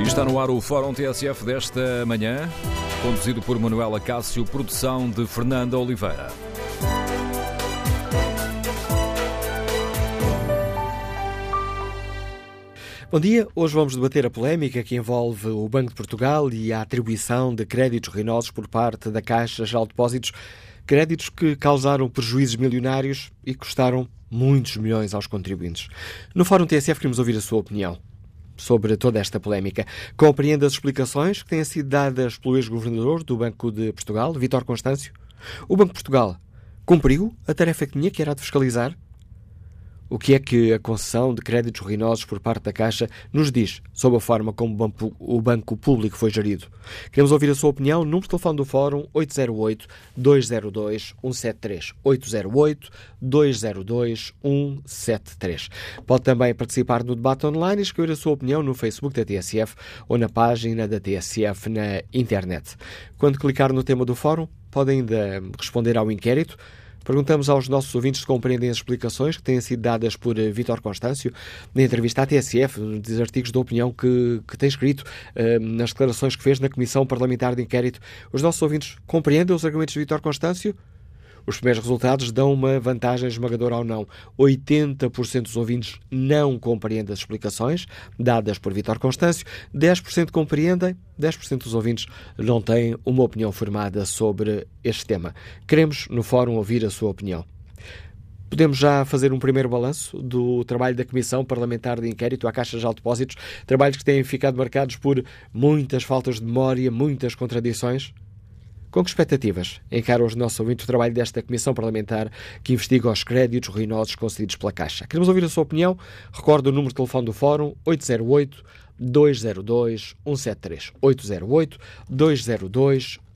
E está no ar o Fórum TSF desta manhã, conduzido por Manuela Cássio, produção de Fernanda Oliveira. Bom dia, hoje vamos debater a polémica que envolve o Banco de Portugal e a atribuição de créditos ruinosos por parte da Caixa Geral de Depósitos, créditos que causaram prejuízos milionários e custaram muitos milhões aos contribuintes. No Fórum TSF queremos ouvir a sua opinião sobre toda esta polémica. Compreende as explicações que têm sido dadas pelo ex-governador do Banco de Portugal, Vítor Constâncio? O Banco de Portugal cumpriu a tarefa que tinha, que era de fiscalizar? O que é que a concessão de créditos ruinosos por parte da Caixa nos diz sobre a forma como o Banco Público foi gerido? Queremos ouvir a sua opinião. Número de telefone do Fórum 808-202-173. 808-202-173. Pode também participar no debate online e escrever a sua opinião no Facebook da TSF ou na página da TSF na internet. Quando clicar no tema do Fórum, pode ainda responder ao inquérito Perguntamos aos nossos ouvintes se compreendem as explicações que têm sido dadas por eh, Vítor Constâncio na entrevista à TSF, nos artigos de opinião que, que tem escrito, uh, nas declarações que fez na Comissão Parlamentar de Inquérito. Os nossos ouvintes compreendem os argumentos de Vítor Constâncio? Os primeiros resultados dão uma vantagem esmagadora ao não. 80% dos ouvintes não compreendem as explicações dadas por Vitor Constâncio, 10% compreendem, 10% dos ouvintes não têm uma opinião formada sobre este tema. Queremos, no fórum, ouvir a sua opinião. Podemos já fazer um primeiro balanço do trabalho da Comissão Parlamentar de Inquérito à Caixa de Depósitos, trabalhos que têm ficado marcados por muitas faltas de memória, muitas contradições? Com que expectativas encara os nossos ouvintes o trabalho desta Comissão Parlamentar que investiga os créditos ruinosos concedidos pela Caixa? Queremos ouvir a sua opinião. Recordo o número de telefone do Fórum 808 202 173. 808 202 173.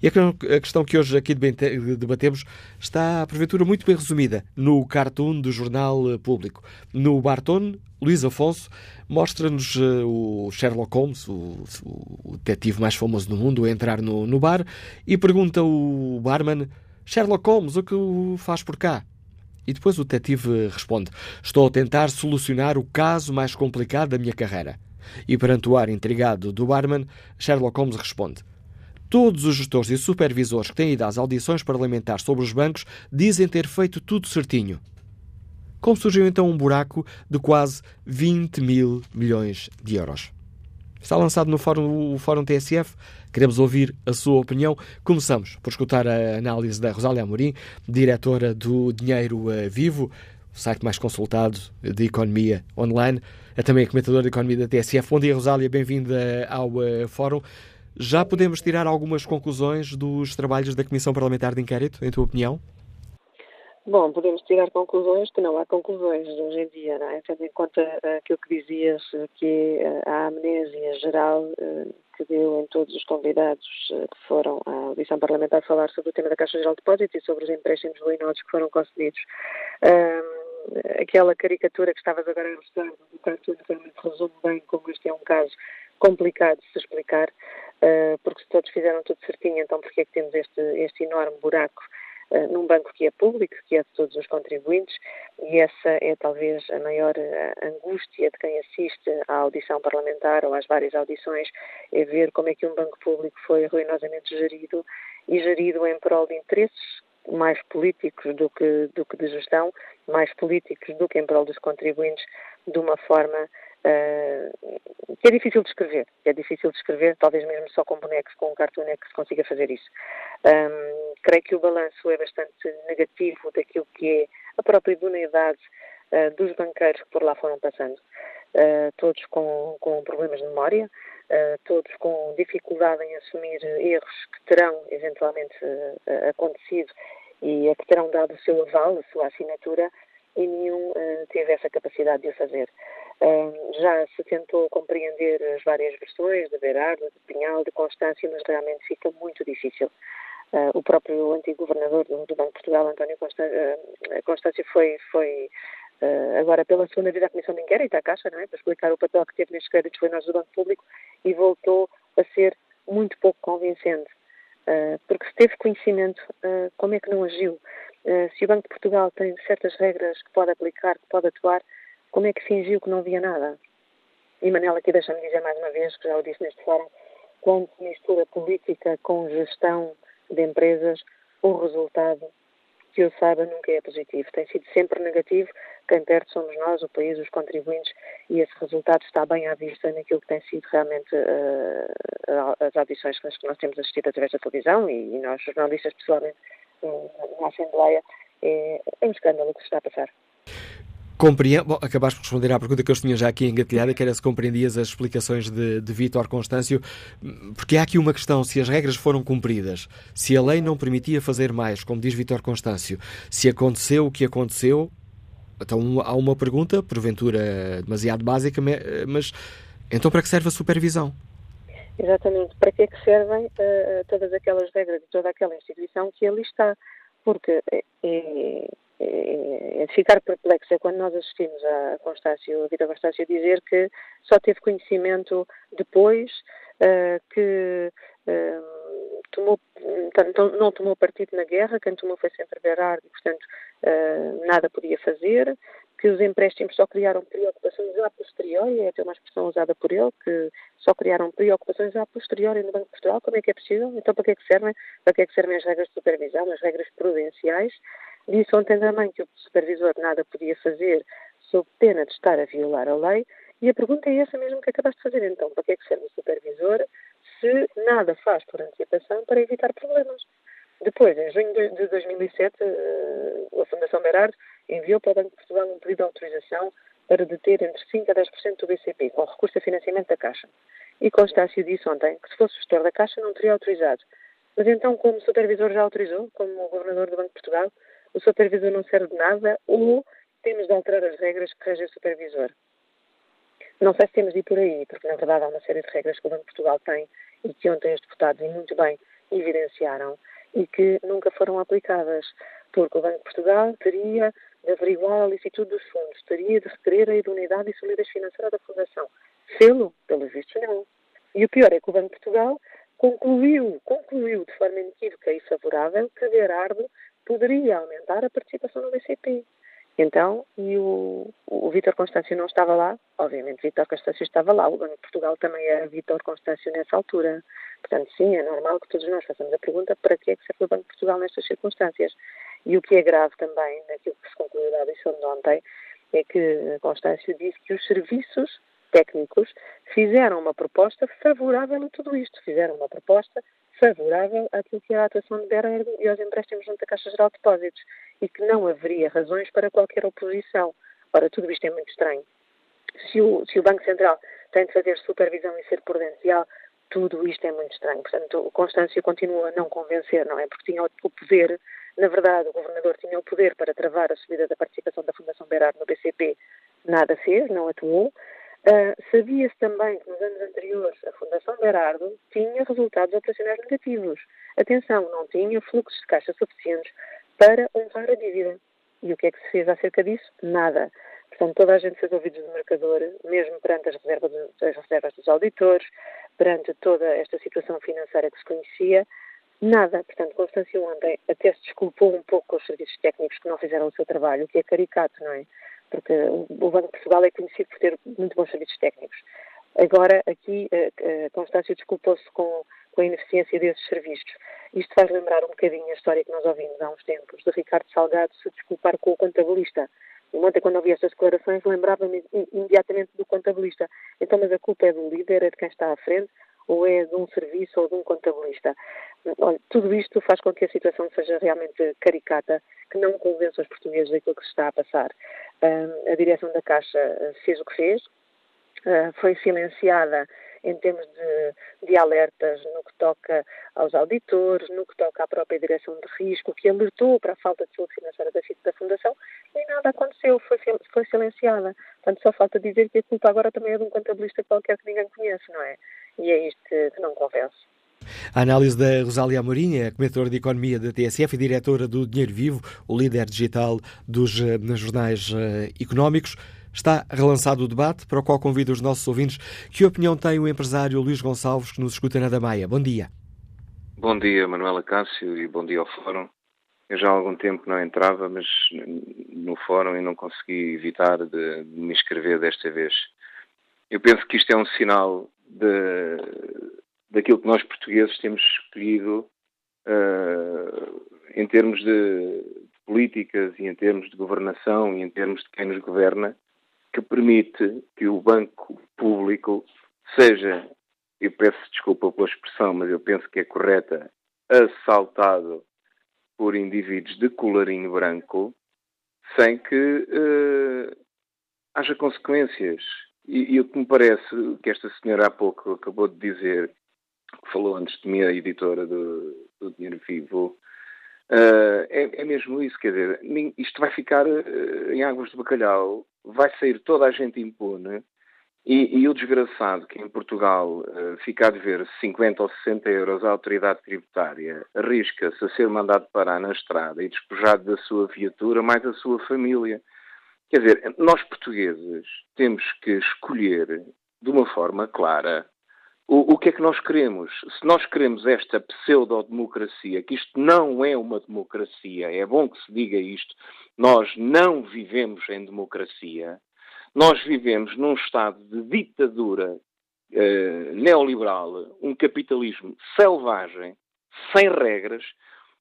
E a questão que hoje aqui debatemos está, porventura, muito bem resumida no cartoon do Jornal Público. No Barton, Luís Afonso mostra-nos uh, o Sherlock Holmes, o, o, detetive mais famoso do mundo, a entrar no, no bar e pergunta o barman: Sherlock Holmes, o que faz por cá? E depois o detetive responde: Estou a tentar solucionar o caso mais complicado da minha carreira. E perante o ar intrigado do barman, Sherlock Holmes responde: Todos os gestores e supervisores que têm ido às audições parlamentares sobre os bancos dizem ter feito tudo certinho. Como surgiu então um buraco de quase 20 mil milhões de euros? Está lançado no fórum, o Fórum TSF. Queremos ouvir a sua opinião. Começamos por escutar a análise da Rosália Amorim, diretora do Dinheiro eh, Vivo, o site mais consultado de economia online. É também comentadora de economia da TSF. Bom dia, Rosália. Bem-vinda ao uh, Fórum. Já podemos tirar algumas conclusões dos trabalhos da Comissão Parlamentar de Inquérito, em tua opinião? Bom, podemos tirar conclusões que não há conclusões hoje em dia, não é? Tendo em conta uh, aquilo que dizias, que uh, a amnésia geral que deu em todos os convidados que foram à audição parlamentar falar sobre o tema da Caixa Geral de Depósitos e sobre os empréstimos ruinosos que foram concedidos. Aquela caricatura que estavas agora a mostrar do cartoon realmente resume bem como este é um caso complicado de se explicar, porque se todos fizeram tudo certinho, então porque é que temos este, este enorme buraco eh, num banco que é público, que é de todos os contribuintes, e essa é talvez a maior eh, angústia de quem assiste à audição parlamentar ou às várias audições, é ver como é que um banco público foi ruinosamente gerido e gerido em prol de interesses mais políticos do que, do que de gestão, mais políticos do que em prol dos contribuintes, de uma forma uh, que é difícil de escrever. É difícil de escrever, talvez mesmo só com bonecos, com um cartoon é que se consiga fazer isso. Um, creio que o balanço é bastante negativo daquilo que é a própria idoneidade uh, dos banqueiros que por lá foram passando. Uh, todos com, com problemas de memória, uh, todos com dificuldade em assumir erros que terão eventualmente acontecido e a que terão dado o seu aval, a sua assinatura, e nenhum teve essa capacidade de o fazer. já se tentou compreender as várias versões de Berardo, de Pinhal, de Constância, mas realmente fica muito difícil. Uh, o próprio antigo governador do, do, Banco de Portugal, António uh, Constâncio, foi, foi uh, agora pela segunda vez à Comissão de Inquérito, à Caixa, não é? para explicar o papel que teve nestes créditos ruinosos do Banco Público e voltou a ser muito pouco convincente. Porque se teve conhecimento, como é que não agiu? se o Banco de Portugal tem certas regras que pode aplicar, que pode atuar, como é que fingiu que não via nada? E Manela, aqui deixa-me dizer mais uma vez, que já o disse neste fórum, quando se mistura política com gestão de empresas, o resultado, que eu saiba, nunca é positivo. Tem sido sempre negativo. Quem perde somos nós, o país, os contribuintes, e esse resultado está bem à vista naquilo que tem sido realmente uh, as audições que nós temos assistido através da televisão e, e nós, jornalistas, pessoalmente, na Assembleia. É, é um escândalo o que se está a passar. Compreendo, bom, acabaste por responder à pergunta que eu tinha já aqui engatilhada, que era se compreendias as explicações de, de Vítor Constâncio, porque há aqui uma questão, se as regras foram cumpridas, se a lei não permitia fazer mais, como diz Vítor Constâncio, se aconteceu o que aconteceu, então há uma pergunta, porventura demasiado básica, mas então para que serve a supervisão? Exatamente, para que é que servem uh, todas aquelas regras de toda aquela instituição que ali está? Porque é, é é, é de ficar perplexa quando nós assistimos a Constácio, a Vitor Constácio dizer que só teve conhecimento depois uh, que uh, tomou, não tomou partido na guerra, quem tomou foi sempre Berardi, portanto uh, nada podia fazer, que os empréstimos só criaram preocupações a posteriori, é até uma expressão usada por ele, que só criaram preocupações a posteriori no Banco de Portugal, como é que é possível? Então para que é que servem? Para que é que servem as regras de supervisão, as regras prudenciais? Disse ontem também que o supervisor nada podia fazer sob pena de estar a violar a lei, e a pergunta é essa mesmo que acabaste de fazer. Então, para que é que serve o supervisor se nada faz por antecipação para evitar problemas? Depois, em junho de 2007, eh, a Fundação Berardo enviou para o Banco de Portugal um pedido de autorização para deter entre 5% a 10% do BCP, com recurso a financiamento da Caixa. E Constácio disse ontem que se fosse gestor da Caixa não teria autorizado. Mas então, como o supervisor já autorizou, como o governador do Banco de Portugal, o supervisor não serve de nada ou temos de alterar as regras que regem o supervisor. Não sei se temos de ir por aí, porque na verdade há uma série de regras que o Banco de Portugal tem e que ontem os deputados, e muito bem, evidenciaram e que nunca foram aplicadas, porque o Banco de Portugal teria de averiguar a licitude dos fundos, teria de requerer a idoneidade e solidez financeira da Fundação. Fê-lo, pelos vistos, não. E o pior é que o Banco de Portugal concluiu, concluiu de forma inequívoca e favorável que Gerardo poderia aumentar a participação no BCP. Então, e o, o Vítor Constâncio não estava lá, obviamente Vítor Constâncio estava lá, o Banco de Portugal também era Vítor Constâncio nessa altura. Portanto, sim, é normal que todos nós façamos a pergunta para que é que serve o Banco de Portugal nestas circunstâncias. E o que é grave também, naquilo que se concluiu da audição de ontem, é que Constâncio disse que os serviços técnicos fizeram uma proposta favorável a tudo isto, fizeram uma proposta favorável àquilo que era a atuação de Berardo e aos empréstimos junto à Caixa Geral de Depósitos e que não haveria razões para qualquer oposição. Ora, tudo isto é muito estranho. Se o, se o Banco Central tem de fazer supervisão e ser prudencial, tudo isto é muito estranho. Portanto, o Constâncio continua a não convencer, não é? Porque tinha o poder, na verdade, o governador tinha o poder para travar a subida da participação da Fundação Berardo no BCP, nada fez, não atuou. Uh, Sabia-se também que nos anos anteriores a Fundação Berardo tinha resultados operacionais negativos. Atenção, não tinha fluxos de caixa suficientes para honrar a dívida. E o que é que se fez acerca disso? Nada. Portanto, toda a gente fez ouvidos do mercador, mesmo perante as reservas, as reservas dos auditores, perante toda esta situação financeira que se conhecia, nada. Portanto, Constâncio ontem até se desculpou um pouco com os serviços técnicos que não fizeram o seu trabalho, o que é caricato, não é? Porque o Banco de Portugal é conhecido por ter muito bons serviços técnicos. Agora, aqui, a eh, eh, Constância desculpou-se com, com a ineficiência desses serviços. Isto faz lembrar um bocadinho a história que nós ouvimos há uns tempos, de Ricardo Salgado se desculpar com o contabilista. E ontem, quando ouvi estas declarações, lembrava-me imediatamente do contabilista. Então, mas a culpa é do líder, é de quem está à frente, ou é de um serviço ou de um contabilista? Olha, tudo isto faz com que a situação seja realmente caricata, que não convença os portugueses daquilo que se está a passar a direção da Caixa fez o que fez, eh, foi silenciada em termos de, de, alertas no que toca aos auditores, no que toca à própria direção de risco, que alertou para a falta de saúde financeira da, da Fundação, e nada aconteceu, foi, foi silenciada. Portanto, só falta dizer que a culpa agora também é de um contabilista qualquer que ninguém conhece, não é? E é isto que, que não convence. A análise da Rosália Amorim, a comentadora de Economia da TSF e diretora do Dinheiro Vivo, o líder digital dos eh, jornais eh, económicos. Está relançado o debate, para o qual convido os nossos ouvintes. Que opinião tem o empresário Luís Gonçalves, que nos escuta na Damaia? Bom dia. Bom dia, Manuela Cássio, e bom dia ao Fórum. Eu já há algum tempo não entrava, mas no Fórum e não consegui evitar de, me inscrever desta vez. Eu penso que isto é um sinal de, daquilo que nós portugueses temos escolhido uh, em termos de políticas e em termos de governação e em termos de quem nos governa, que permite que o banco público seja, eu peço desculpa pela expressão, mas eu penso que é correta, assaltado por indivíduos de colarinho branco sem que uh, haja consequências. E, e, o que me parece que esta senhora há pouco acabou de dizer, que falou antes de mim, a editora do, do Dinheiro Vivo, uh, é, é, mesmo isso. Quer dizer, isto vai ficar uh, em águas de bacalhau, vai sair toda a gente impune. E, e o desgraçado que em Portugal uh, fica a dever 50 ou 60 euros à autoridade tributária arrisca-se a ser mandado parar na estrada e despojado da sua viatura, mais a sua família. Quer dizer, nós portugueses temos que escolher de uma forma clara o, o que é que nós queremos. Se nós queremos esta pseudo-democracia, que isto não é uma democracia, é bom que se diga isto, nós não vivemos em democracia, nós vivemos num estado de ditadura eh, neoliberal, um capitalismo selvagem, sem regras,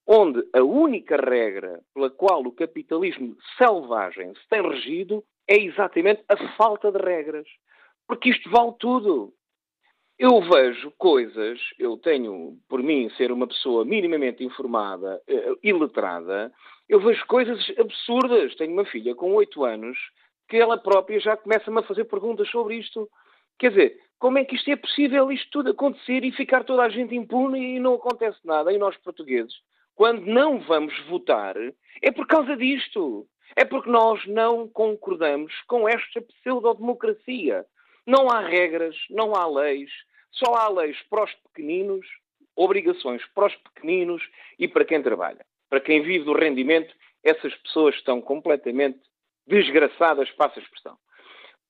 onde a única regra pela qual o capitalismo selvagem se tem regido é exatamente a falta de regras. Porque isto vale tudo. Eu vejo coisas, eu tenho, por mim, ser uma pessoa minimamente informada e letrada, eu vejo coisas absurdas. Tenho uma filha com 8 anos que ela própria já começa-me a fazer perguntas sobre isto. Quer dizer, como é que isto é possível, isto tudo acontecer e ficar toda a gente impune e não acontece nada? E nós, portugueses, quando não vamos votar, é por causa disto. É porque nós não concordamos com esta pseudo-democracia. Não há regras, não há leis, só há leis para os pequeninos, obrigações para os pequeninos e para quem trabalha. Para quem vive do rendimento, essas pessoas estão completamente desgraçadas, passa a expressão.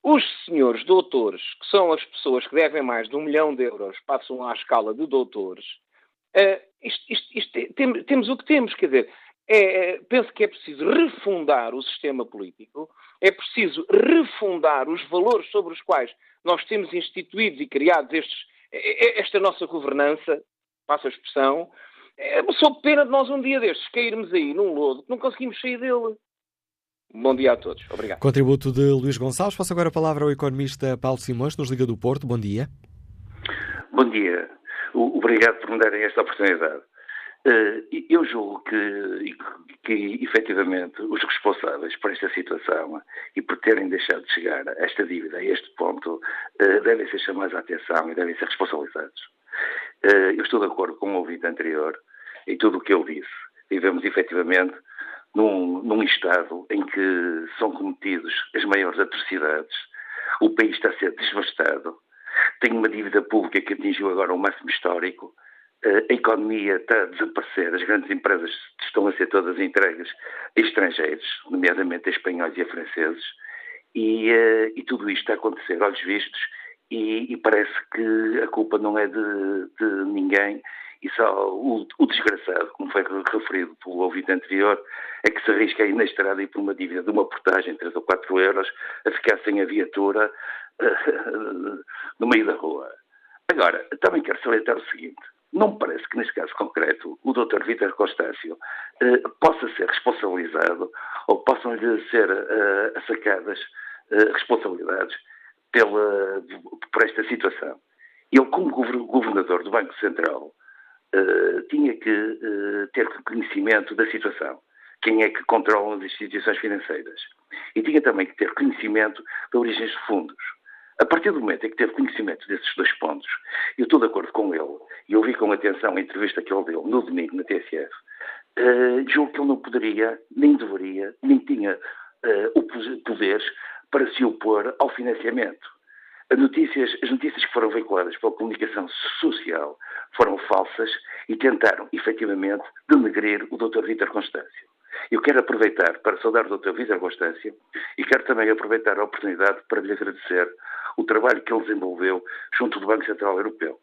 Os senhores doutores, que são as pessoas que devem mais de um milhão de euros, passam à escala de doutores, uh, isto, isto, isto, é, tem, temos o que temos, quer dizer, é, é, penso que é preciso refundar o sistema político, é preciso refundar os valores sobre os quais nós temos instituídos e criados estes, esta nossa governança, passa a expressão, é, só pena de nós um dia destes cairmos aí num lodo que não conseguimos sair dele. Bom dia a todos. Obrigado. Contributo de Luís Gonçalves. Passo agora a palavra ao economista Paulo Simões, nos Liga do Porto. Bom dia. Bom dia. Obrigado por me darem esta oportunidade. Eh, eu julgo que, que, efetivamente, os responsáveis por esta situação e por terem deixado de chegar a esta dívida, a este ponto, eh, devem ser chamados à atenção e devem ser responsabilizados. Eh, eu estou de acordo com o ouvinte anterior em tudo o que ele disse. Vivemos, efetivamente, num, num Estado em que são cometidos as maiores atrocidades, o país está a ser devastado, tem uma dívida pública que atingiu agora um máximo histórico, a economia está a desaparecer, as grandes empresas estão a ser todas entregues a estrangeiros, nomeadamente a espanhóis e a franceses, e, uh, e tudo isto está a acontecer olhos vistos e, e, parece que a culpa não é de, de ninguém e só o, o, desgraçado, como foi referido pelo ouvinte anterior, é que se arrisca aí na estrada e por uma dívida de uma portagem, 3 ou 4 euros, a ficar sem a viatura uh, no meio da rua. Agora, também quero salientar o seguinte. Não me parece que, neste caso concreto, o Dr. Vítor Constácio uh, possa ser responsabilizado ou possam-lhe ser uh, assacadas uh, responsabilidades pela, por esta situação. Ele, como governador do Banco Central, uh, tinha que uh, ter conhecimento da situação. Quem é que controla as instituições financeiras? E tinha também que ter conhecimento da origem dos fundos. A partir do momento em que teve conhecimento desses dois pontos, eu estou de acordo com ele, e ouvi com atenção a entrevista que ele deu no domingo na TSF, uh, julgo que ele não poderia, nem deveria, nem tinha uh, poderes para se opor ao financiamento. As notícias, as notícias que foram veiculadas pela comunicação social foram falsas e tentaram, efetivamente, denegrir o Dr. Vítor Constâncio. Eu quero aproveitar para saudar o Dr. Vítor Constâncio e quero também aproveitar a oportunidade para lhe agradecer o trabalho que ele desenvolveu junto do Banco Central Europeu.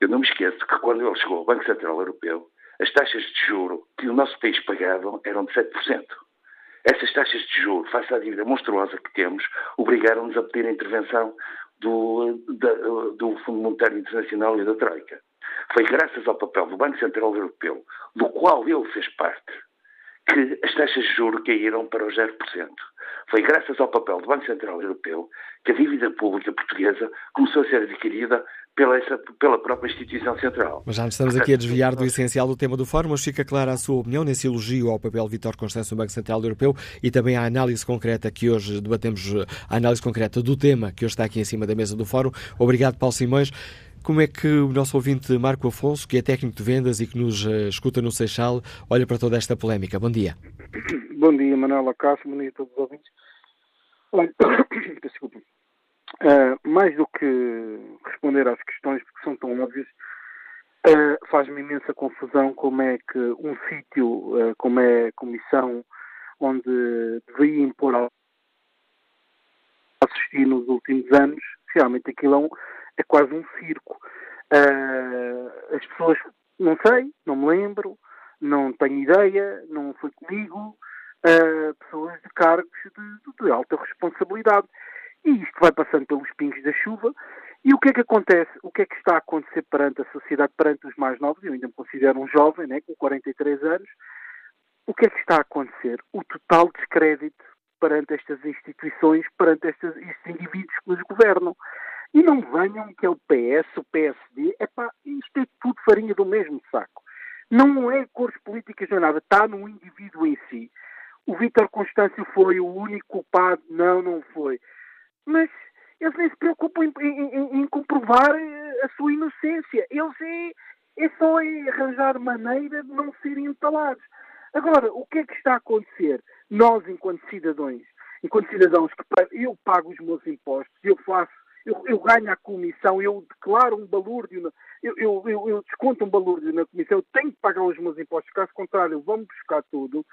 Eu não me esqueço que quando ele chegou ao Banco Central Europeu, as taxas de juro que o nosso país pagava eram de 7%. Essas taxas de juro, face à dívida monstruosa que temos, obrigaram-nos a pedir a intervenção do, da, do Fundo Monetário Internacional e da Troika. Foi graças ao papel do Banco Central Europeu, do qual ele fez parte, que as taxas de juros caíram para os 0%. Foi graças ao papel do Banco Central Europeu que a dívida pública portuguesa começou a ser adquirida pela, essa, pela própria instituição central. Mas já nos estamos aqui a desviar do essencial do tema do fórum, mas fica clara a sua opinião nesse elogio ao papel de Vítor Constâncio no Banco Central Europeu e também à análise concreta que hoje debatemos, a análise concreta do tema que hoje está aqui em cima da mesa do fórum. Obrigado, Paulo Simões. Como é que o nosso ouvinte Marco Afonso, que é técnico de vendas e que nos uh, escuta no Seixal, olha para toda esta polémica? Bom dia. Bom dia, Manuela Cássio, bom dia a todos os ouvintes. Desculpa. Uh, mais do que responder às questões, porque são tão óbvias, uh, faz-me imensa confusão como é que um sítio, como é a comissão, onde devia impor a assistir nos últimos anos, realmente aquilo é um é quase um circo. Uh, as pessoas, não sei, não me lembro, não tenho ideia, não foi comigo, uh, pessoas de cargos de, de, alta responsabilidade. E isto vai passando pelos pingos da chuva. E o que é que acontece? O que é que está a acontecer perante a sociedade, perante os mais novos? Eu ainda me considero um jovem, né, com 43 anos. O que é que está a acontecer? O total descrédito perante estas instituições, perante estes, estes indivíduos que nos governam. E não venham que é o PS, o PSD, epá, isto é tudo farinha do mesmo saco. Não é cores políticas, não é nada, está no indivíduo em si. O Vítor Constâncio foi o único culpado, não, não foi. Mas eles nem se preocupam em, em, em comprovar a sua inocência. Eles é, é só arranjar maneira de não serem entalados. Agora, o que é que está a acontecer? Nós, enquanto cidadãos, enquanto cidadãos que eu pago os meus impostos, eu faço eu, eu ganho a comissão, eu declaro um balúrdio, eu, eu, eu, eu, desconto um balúrdio na comissão, eu tenho que pagar os meus impostos, caso contrário, vão buscar tudo.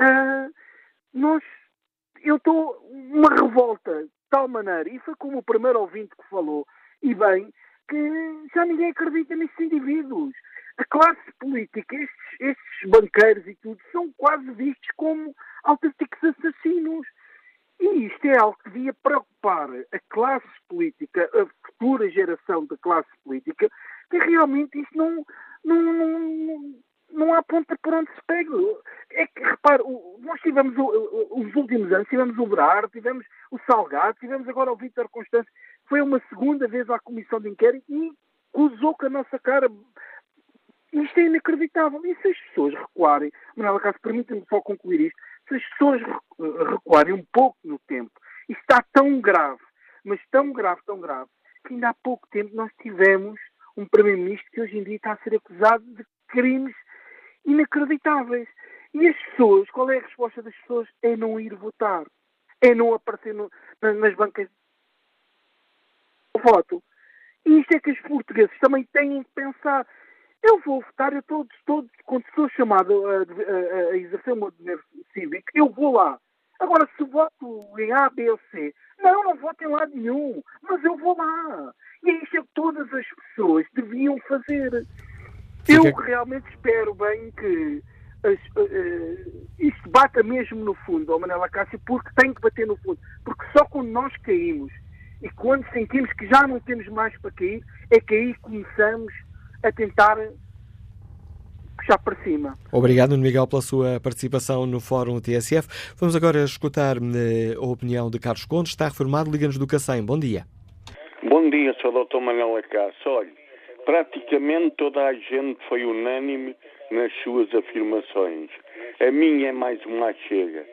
Uh, nós, eu estou uma revolta de tal maneira, e foi como o primeiro ouvinte que falou, e bem, que já ninguém acredita nesses indivíduos. A classe política, estes, estes banqueiros e tudo, são quase vistos como autênticos assassinos. E isto é algo que devia preocupar a classe política, a futura geração da classe política, que realmente isto não, não, não, não há ponta por onde se pega. É que, repare, nós tivemos os últimos anos, tivemos o Berardo, tivemos o Salgado, tivemos agora o Vítor Constâncio, foi uma segunda vez à Comissão de Inquérito e cruzou com a nossa cara. Isto é inacreditável. E se as pessoas recuarem, Manuela Cássio, permita-me só concluir isto, se as pessoas recuarem um pouco no tempo, isto está tão grave, mas tão grave, tão grave, que ainda há pouco tempo nós tivemos um Primeiro-Ministro que hoje em dia está a ser acusado de crimes inacreditáveis. E as pessoas, qual é a resposta das pessoas? É não ir votar. É não aparecer no, nas bancas de voto. E isto é que os portugueses também têm que pensar. Eu vou votar, eu estou, estou quando sou chamado a, a, a exercer o meu dever cívico, eu vou lá. Agora, se voto em A, B ou C, não, não voto em lado nenhum, mas eu vou lá. E é isso que todas as pessoas deviam fazer. Eu realmente espero bem que as, uh, isto bata mesmo no fundo, ao Manela Cássio, porque tem que bater no fundo. Porque só quando nós caímos e quando sentimos que já não temos mais para cair, é que aí começamos a tentar puxar para cima. Obrigado, Nuno Miguel, pela sua participação no Fórum TSF. Vamos agora escutar eh, a opinião de Carlos Condes, está reformado, liga-nos do Cacém. Bom dia. Bom dia, Sr. Dr. Manuel Acácio. Olha, praticamente toda a gente foi unânime nas suas afirmações. A minha é mais uma chega.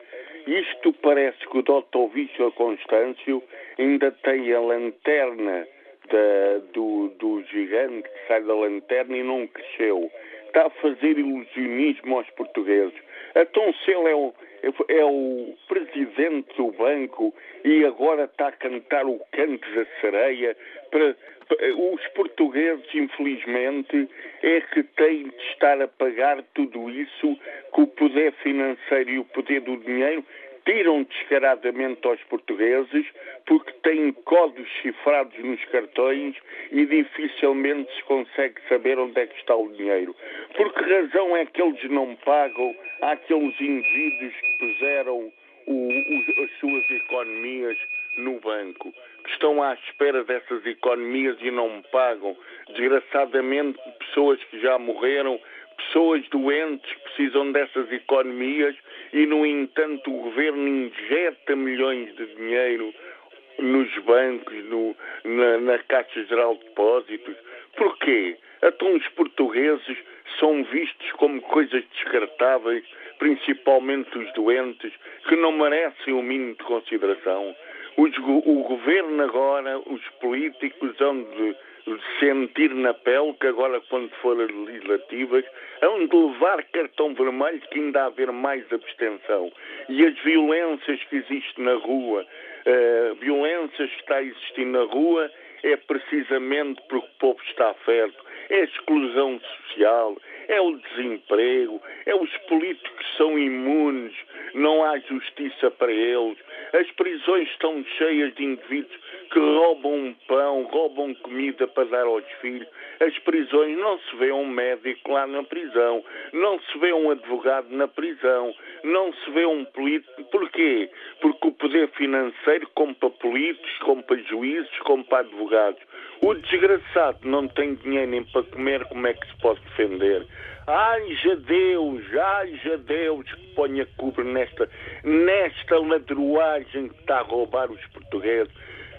Isto parece que o Dr. Vítor Constâncio ainda tem a lanterna da, do, do gigante que sai da lanterna e não cresceu. Está a fazer ilusionismo aos portugueses. Então, se ele é o, é o presidente do banco e agora está a cantar o canto da sereia para, os portugueses, infelizmente, é que têm de estar a pagar tudo isso com o poder financeiro e o poder do dinheiro tiram descaradamente aos portugueses porque têm códigos cifrados nos cartões e dificilmente se consegue saber onde é que está o dinheiro. Por que razão é que eles não pagam àqueles indivíduos que puseram o, o, as suas economias no banco, que estão à espera dessas economias e não pagam. Desgraçadamente, pessoas que já morreram, pessoas doentes precisam dessas economias e, no entanto, o governo injeta milhões de dinheiro nos bancos, no, na, na Caixa Geral de Depósitos. Porquê? Então os portugueses são vistos como coisas descartáveis, principalmente os doentes, que não merecem o mínimo de consideração. Os, o governo agora, os políticos hão de, de sentir na pele que agora, quando forem legislativas, hão de levar cartão vermelho que ainda há haver mais abstenção. E as violências que existem na rua, uh, violências que está a existir na rua, é precisamente porque o povo está perto é a exclusão social, é o desemprego, é os políticos que são imunes, não há justiça para eles, as prisões estão cheias de indivíduos que roubam pão, roubam comida para dar aos filhos. As prisões não se vê um médico lá na prisão, não se vê um advogado na prisão, não se vê um político. Porquê? Porque o poder financeiro compra políticos, compra juízes, compra advogados. O desgraçado não tem dinheiro nem para comer, como é que se pode defender? Haja Deus, haja Deus que ponha cubro nesta, nesta ladruagem que está a roubar os portugueses.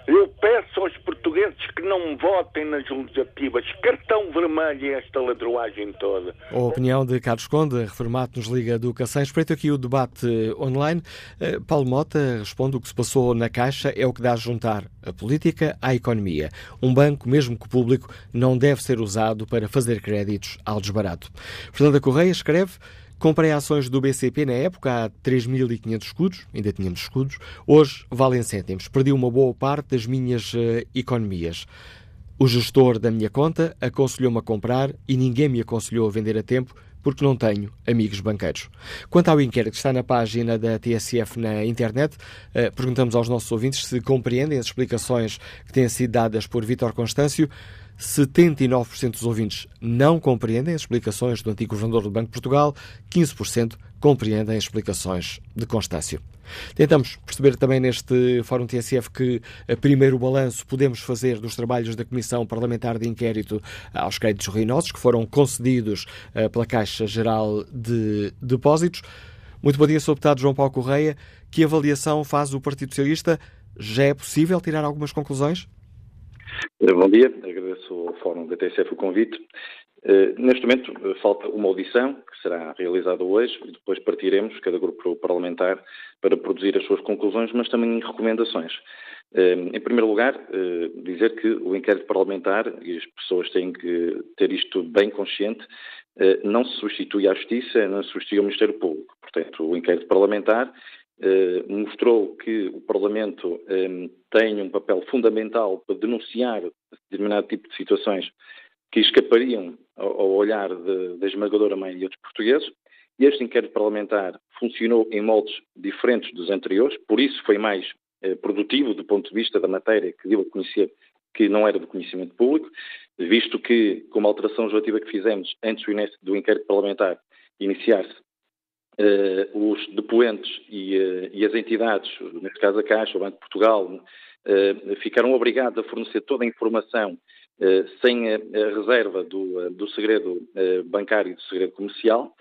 Eu peço aos portugueses que não votem nas legislativas. Cartão vermelho esta ladruagem toda. A opinião de Carlos Conde, reformado nos Liga Educação. Espreito aqui o debate online. Eh, Paulo Mota responde: o que se passou na Caixa é o que dá a juntar a política à economia. Um banco, mesmo que público, não deve ser usado para fazer créditos ao desbarato. Fernanda Correia escreve. Comprei ações do BCP na época a 3.500 escudos, ainda tínhamos escudos, hoje valem cêntimos. Perdi uma boa parte das minhas uh, economias. O gestor da minha conta aconselhou-me a comprar e ninguém me aconselhou a vender a tempo porque não tenho amigos banqueiros. Quanto ao inquérito que está na página da TSF na internet, uh, perguntamos aos nossos ouvintes se compreendem as explicações que têm sido dadas por Vítor Constâncio. 79% dos ouvintes não compreendem as explicações do antigo governador do Banco de Portugal, 15% compreendem as explicações de Constâncio. Tentamos perceber também neste Fórum TSF que, a primeiro balanço, podemos fazer dos trabalhos da Comissão Parlamentar de Inquérito aos créditos ruinosos que foram concedidos uh, pela Caixa Geral de Depósitos. Muito bom dia, Sr. Deputado João Paulo Correia. Que avaliação faz o Partido Socialista? Já é possível tirar algumas conclusões? Bom dia, Fórum da TSF o convite. Uh, neste momento uh, falta uma audição que será realizada hoje e depois partiremos, cada grupo parlamentar, para produzir as suas conclusões, mas também recomendações. Uh, em primeiro lugar, dizer que o inquérito parlamentar, e as pessoas têm que ter isto bem consciente, não se substitui à Justiça, não se substitui ao Ministério Público. Portanto, o inquérito parlamentar eh, mostrou que o Parlamento eh, tem um papel fundamental para denunciar determinado tipo de situações que escapariam ao, olhar da esmagadora maioria dos portugueses. Este inquérito parlamentar funcionou em moldes diferentes dos anteriores, por isso foi mais eh, produtivo do ponto de vista da matéria que deu a conhecer que não era do conhecimento público, visto que, com a alteração legislativa que fizemos antes do inquérito parlamentar iniciar-se, os depoentes e, uh, e, as entidades, neste caso a Caixa, o Banco de Portugal, uh, ficaram obrigados a fornecer toda a informação sem a, reserva do, do segredo bancário e do segredo comercial.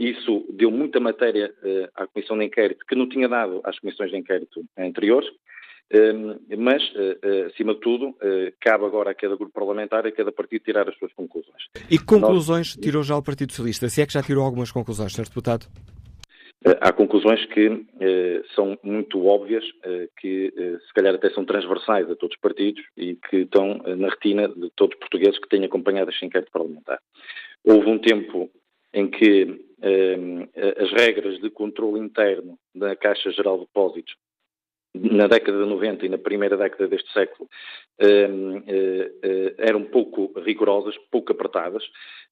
isso deu muita matéria à Comissão de Inquérito, que não tinha dado às comissões de inquérito anteriores. Mas, acima de tudo, cabe agora a cada grupo parlamentar e a cada partido tirar as suas conclusões. E que conclusões Nós... tirou já o Partido Socialista? Se é que já tirou algumas conclusões, Sr. Deputado? Há conclusões que eh, são muito óbvias, eh, que eh, se calhar até são transversais a todos os partidos e que estão na retina de todos os portugueses que têm acompanhado este inquérito parlamentar. Houve um tempo em que as regras de controle interno da Caixa Geral de Depósitos na década de 90 e na primeira década deste século ehm, eh, eh, eram pouco rigorosas, pouco apertadas.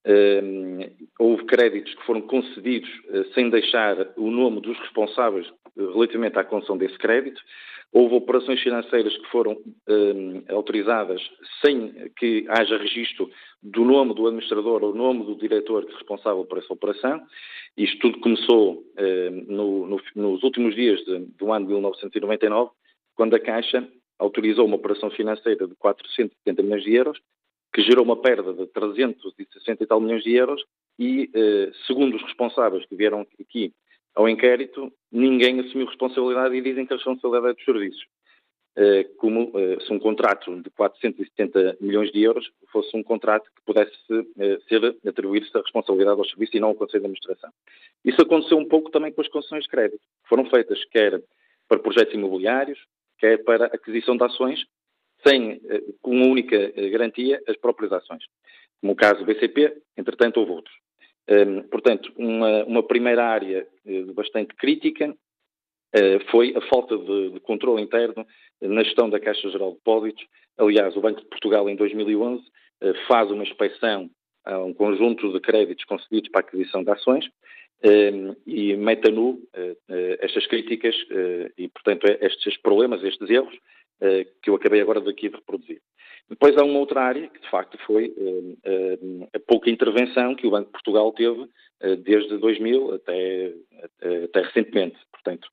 Ehm, houve créditos que foram concedidos eh, sem deixar o nome dos responsáveis relativamente à concessão desse crédito. Houve operações financeiras que foram eh, autorizadas sem que haja registro do nome do administrador ou nome do diretor responsável por essa operação. Isto tudo começou eh, no, no, nos últimos dias de, do ano de 1999, quando a Caixa autorizou uma operação financeira de 470 milhões de euros, que gerou uma perda de 360 e tal milhões de euros e, eh, segundo os responsáveis que vieram aqui ao inquérito, ninguém assumiu responsabilidade e dizem que a responsabilidade é dos serviços. Eh, como eh, se um contrato de 470 milhões de euros fosse um contrato que pudesse eh, ser atribuir-se a responsabilidade ao serviço e não ao Conselho de Administração. Isso aconteceu um pouco também com as concessões de crédito, que foram feitas quer para projetos imobiliários, quer para aquisição de ações, sem, com uma única garantia, as próprias ações. Como o caso do BCP, entretanto houve outros. Um, portanto, uma, uma, primeira área uh, bastante crítica uh, foi a falta de, de, controle interno na gestão da Caixa Geral de Depósitos. Aliás, o Banco de Portugal, em 2011, uh, faz uma inspeção a um conjunto de créditos concedidos para a aquisição de ações e mete a nu estas críticas e, portanto, estes problemas, estes erros que eu acabei agora daqui de reproduzir. Depois há uma outra área que, de facto, foi uh, uh, a pouca intervenção que o Banco de Portugal teve uh, desde 2000 até, até recentemente. Portanto,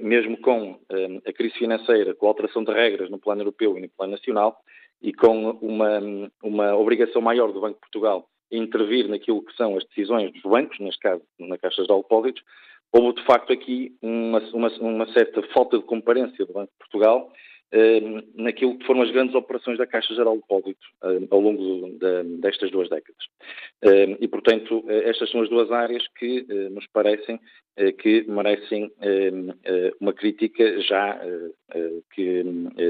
mesmo com a crise financeira, com a alteração de regras no plano europeu e no plano nacional, e com uma, uma obrigação maior do Banco de Portugal intervir naquilo que são as decisões dos bancos, neste caso na Caixa de Depósitos, houve de facto aqui uma, uma, uma certa falta de comparência do Banco de Portugal eh, naquilo que foram as grandes operações da Caixa Geral de Depósito eh, ao longo destas duas décadas. Eh, e, portanto, estas são as duas áreas que nos parecem que merecem uma crítica já que,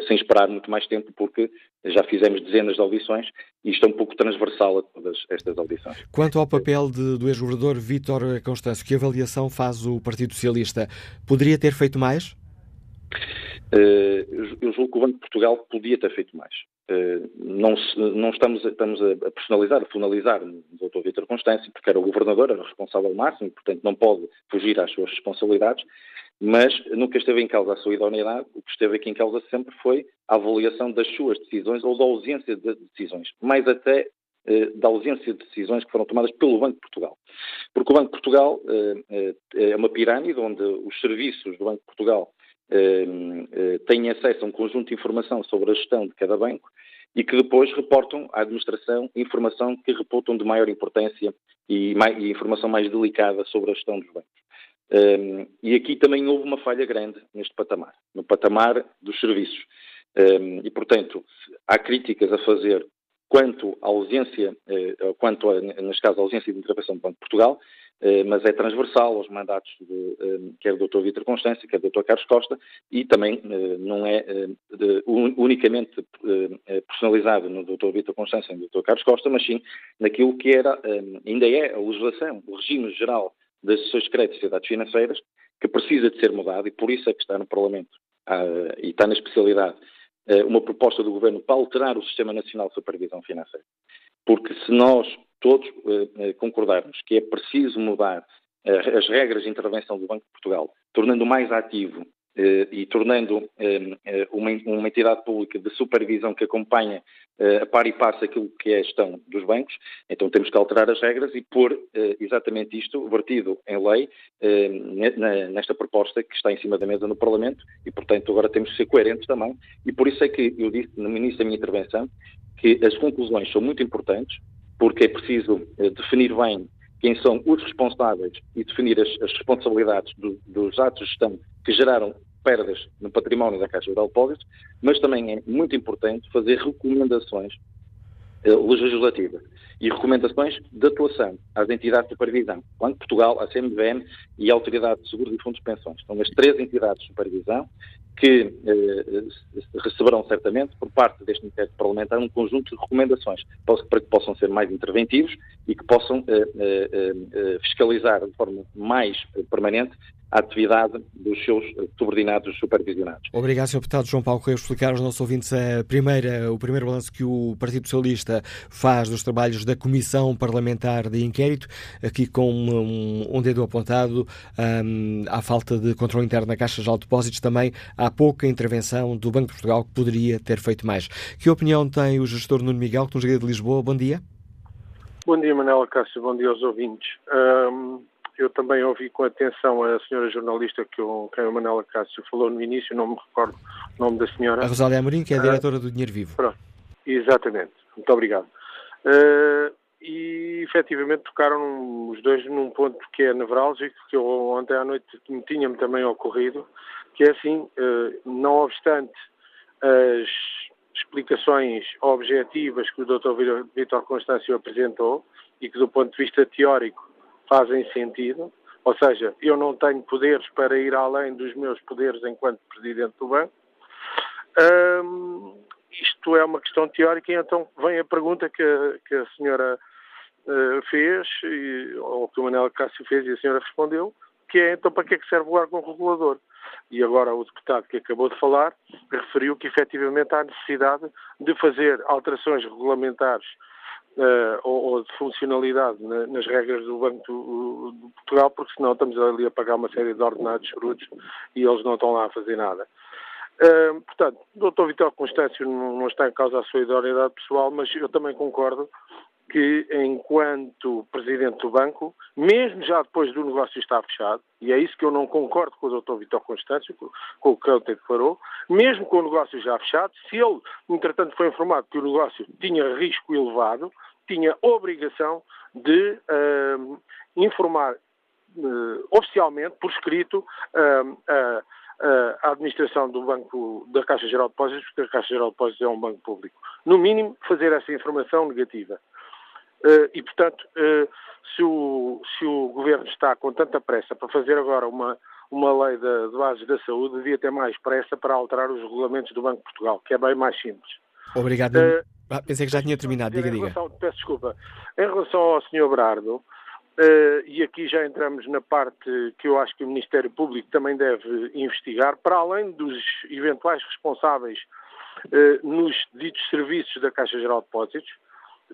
sem esperar muito mais tempo, porque já fizemos dezenas de audições e isto é um pouco transversal a todas estas audições. Quanto ao papel de, do ex-governador Vítor Constâncio, que avaliação faz o Partido Socialista? Poderia ter feito mais? Eh, eu julgo que o Banco de Portugal podia ter feito mais. Eh, não, não estamos, estamos, a personalizar, a finalizar o Dr. Vítor Constâncio, porque era o governador, era o responsável máximo, portanto não pode fugir às suas responsabilidades, mas nunca esteve em causa a sua idoneidade. O que esteve aqui em causa sempre foi a avaliação das suas decisões ou da ausência de decisões, mais até eh, da ausência de decisões que foram tomadas pelo Banco de Portugal. Porque o Banco de Portugal é uma pirâmide onde os serviços do Banco de Portugal têm acesso a um conjunto de informação sobre a gestão de cada banco e que depois reportam à administração informação que reportam de maior importância e, mais, e informação mais delicada sobre a gestão dos bancos. Um, ehm, e aqui também houve uma falha grande neste patamar, no patamar dos serviços. Um, ehm, e, portanto, há críticas a fazer quanto à ausência, eh, quanto, a, neste caso, à ausência de intervenção do Banco de Portugal, eh, mas é transversal aos mandatos de, eh, quer do Dr. Vítor Constância, quer do Dr. Carlos Costa, e também eh, não é unicamente personalizado no Dr. Vítor Constância e no Dr. Carlos Costa, mas sim naquilo que era, ainda é a legislação, o regime geral das sessões de crédito e sociedades financeiras, que precisa de ser mudado e por isso é que está no Parlamento ah, e está na especialidade uma proposta do Governo para alterar o Sistema Nacional de Supervisão Financeira. Porque se nós todos eh, concordarmos que é preciso mudar eh, as regras de intervenção do Banco de Portugal, tornando mais ativo eh, e tornando uma, uma, entidade pública de supervisão que acompanha a par e passo aquilo que é a gestão dos bancos, então temos que alterar as regras e pôr exatamente isto vertido em lei nesta proposta que está em cima da mesa no Parlamento e, portanto, agora temos que ser coerentes também. E por isso é que eu disse no início da minha intervenção que as conclusões são muito importantes, porque é preciso eh, definir bem quem são os responsáveis e definir as, as responsabilidades do, dos atos de gestão que geraram perdas no património da Caixa de Depósitos, mas também é muito importante fazer recomendações eh, legislativas e recomendações de atuação às entidades de supervisão, Banco Portugal, a CMVM e a Autoridade de Seguros e Fundos de Pensões. São as três entidades de supervisão que eh, receberão certamente, por parte deste inquérito parlamentar, um conjunto de recomendações para que possam ser mais interventivos e que possam eh, eh, eh fiscalizar de forma mais permanente a atividade dos seus subordinados supervisionados. Obrigado, Sr. Deputado João Paulo Correia, por explicar aos nossos ouvintes a primeira, o primeiro balanço que o Partido Socialista faz dos trabalhos da Comissão Parlamentar de Inquérito, aqui com um, um dedo apontado um, à falta de controle interno na Caixa de Depósitos, também há pouca intervenção do Banco de Portugal que poderia ter feito mais. Que opinião tem o gestor Nuno Miguel, que nos liga de Lisboa? Bom dia. Bom dia, Manela Cássio, bom dia aos ouvintes. Um eu também ouvi com atenção a senhora jornalista que o, quem a Manela Cássio falou no início, não me recordo o nome da senhora. A Rosália Amorim, que é a diretora uh, do Dinheiro Vivo. Pronto, exatamente. Muito obrigado. Uh, e efetivamente tocaram os dois num ponto que é nevrálgico, que eu, ontem à noite me tinha-me também ocorrido, que é assim, uh, não obstante as explicações objetivas que o Dr. Vitor Constâncio apresentou e que do ponto de vista teórico fazem sentido, ou seja, eu não tenho poderes para ir além dos meus poderes enquanto Presidente do Banco. Um, isto é uma questão teórica então vem a pergunta que, a, que a senhora uh, fez, e, ou que o Manuel Cássio fez e a senhora respondeu, que é então para que é que serve o órgão regulador? E agora o deputado que acabou de falar referiu que efetivamente há necessidade de fazer alterações regulamentares uh, ou, ou, de funcionalidade na, nas regras do Banco do, Portugal, porque senão estamos ali a pagar uma série de ordenados brutos e eles não estão lá a fazer nada. Uh, portanto, o Dr. Vitor Constâncio não, não está em causa a sua idoneidade pessoal, mas eu também concordo que, enquanto Presidente do Banco, mesmo já depois do negócio estar fechado, e é isso que eu não concordo com o Dr. Vitor Constâncio, com o que ele declarou, mesmo com o negócio já fechado, se ele, entretanto, foi informado que o negócio tinha risco elevado, tinha obrigação de uh, informar uh, oficialmente, por escrito, uh, a administração do Banco da Caixa Geral de Depósitos, porque a Caixa Geral de Depósitos é um banco público. No mínimo, fazer essa informação negativa. e, portanto, se o, se, o, Governo está com tanta pressa para fazer agora uma, uma lei de, de bases da saúde, devia ter mais pressa para alterar os regulamentos do Banco de Portugal, que é bem mais simples. Obrigado. Uh, ah, pensei que já tinha terminado, diga, diga. Relação, peço desculpa. Em relação ao Sr. Brardo, uh, e aqui já entramos na parte que eu acho que o Ministério Público também deve investigar, para além dos eventuais responsáveis uh, nos ditos serviços da Caixa Geral de Depósitos,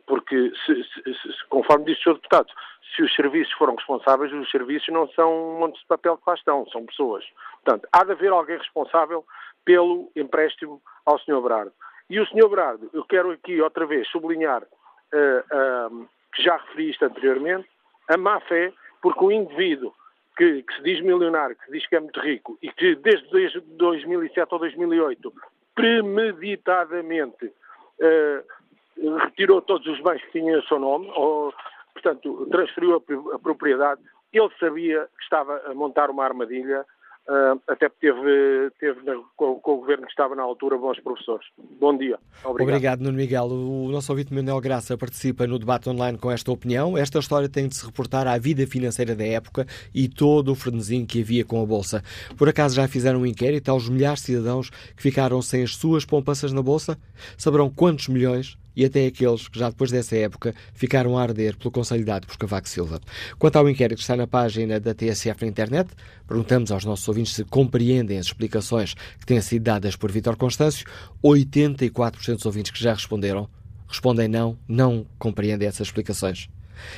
porque, se, se, se, conforme disse o Sr. Deputado, se os serviços foram responsáveis, os serviços não são um monte de papel que lá estão, são pessoas. Portanto, há de haver alguém responsável pelo empréstimo ao Sr. Brardo. E o Sr. Brado, eu quero aqui outra vez sublinhar uh, uh, que já referi isto anteriormente, a má fé, porque o indivíduo que, que, se diz milionário, que se diz que é muito rico e que desde, desde 2007 ou 2008 premeditadamente uh, retirou todos os bens que tinham o seu nome, ou, portanto, transferiu a, a propriedade, ele sabia que estava a montar uma armadilha Uh, até porque teve, teve com, com, o governo que estava na altura bons professores. Bom dia. Obrigado. Obrigado, Nuno Miguel. O nosso ouvinte Manuel Graça participa no debate online com esta opinião. Esta história tem de se reportar à vida financeira da época e todo o frenesim que havia com a Bolsa. Por acaso já fizeram um inquérito aos milhares de cidadãos que ficaram sem as suas poupanças na Bolsa? Saberão quantos milhões e até aqueles que já depois dessa época ficaram a arder pelo conselho dado por Cavaco Silva. Quanto ao inquérito que está na página da TSF na internet, perguntamos aos nossos ouvintes se compreendem as explicações que têm sido dadas por Vítor Constâncio. 84% dos ouvintes que já responderam respondem não, não compreendem essas explicações.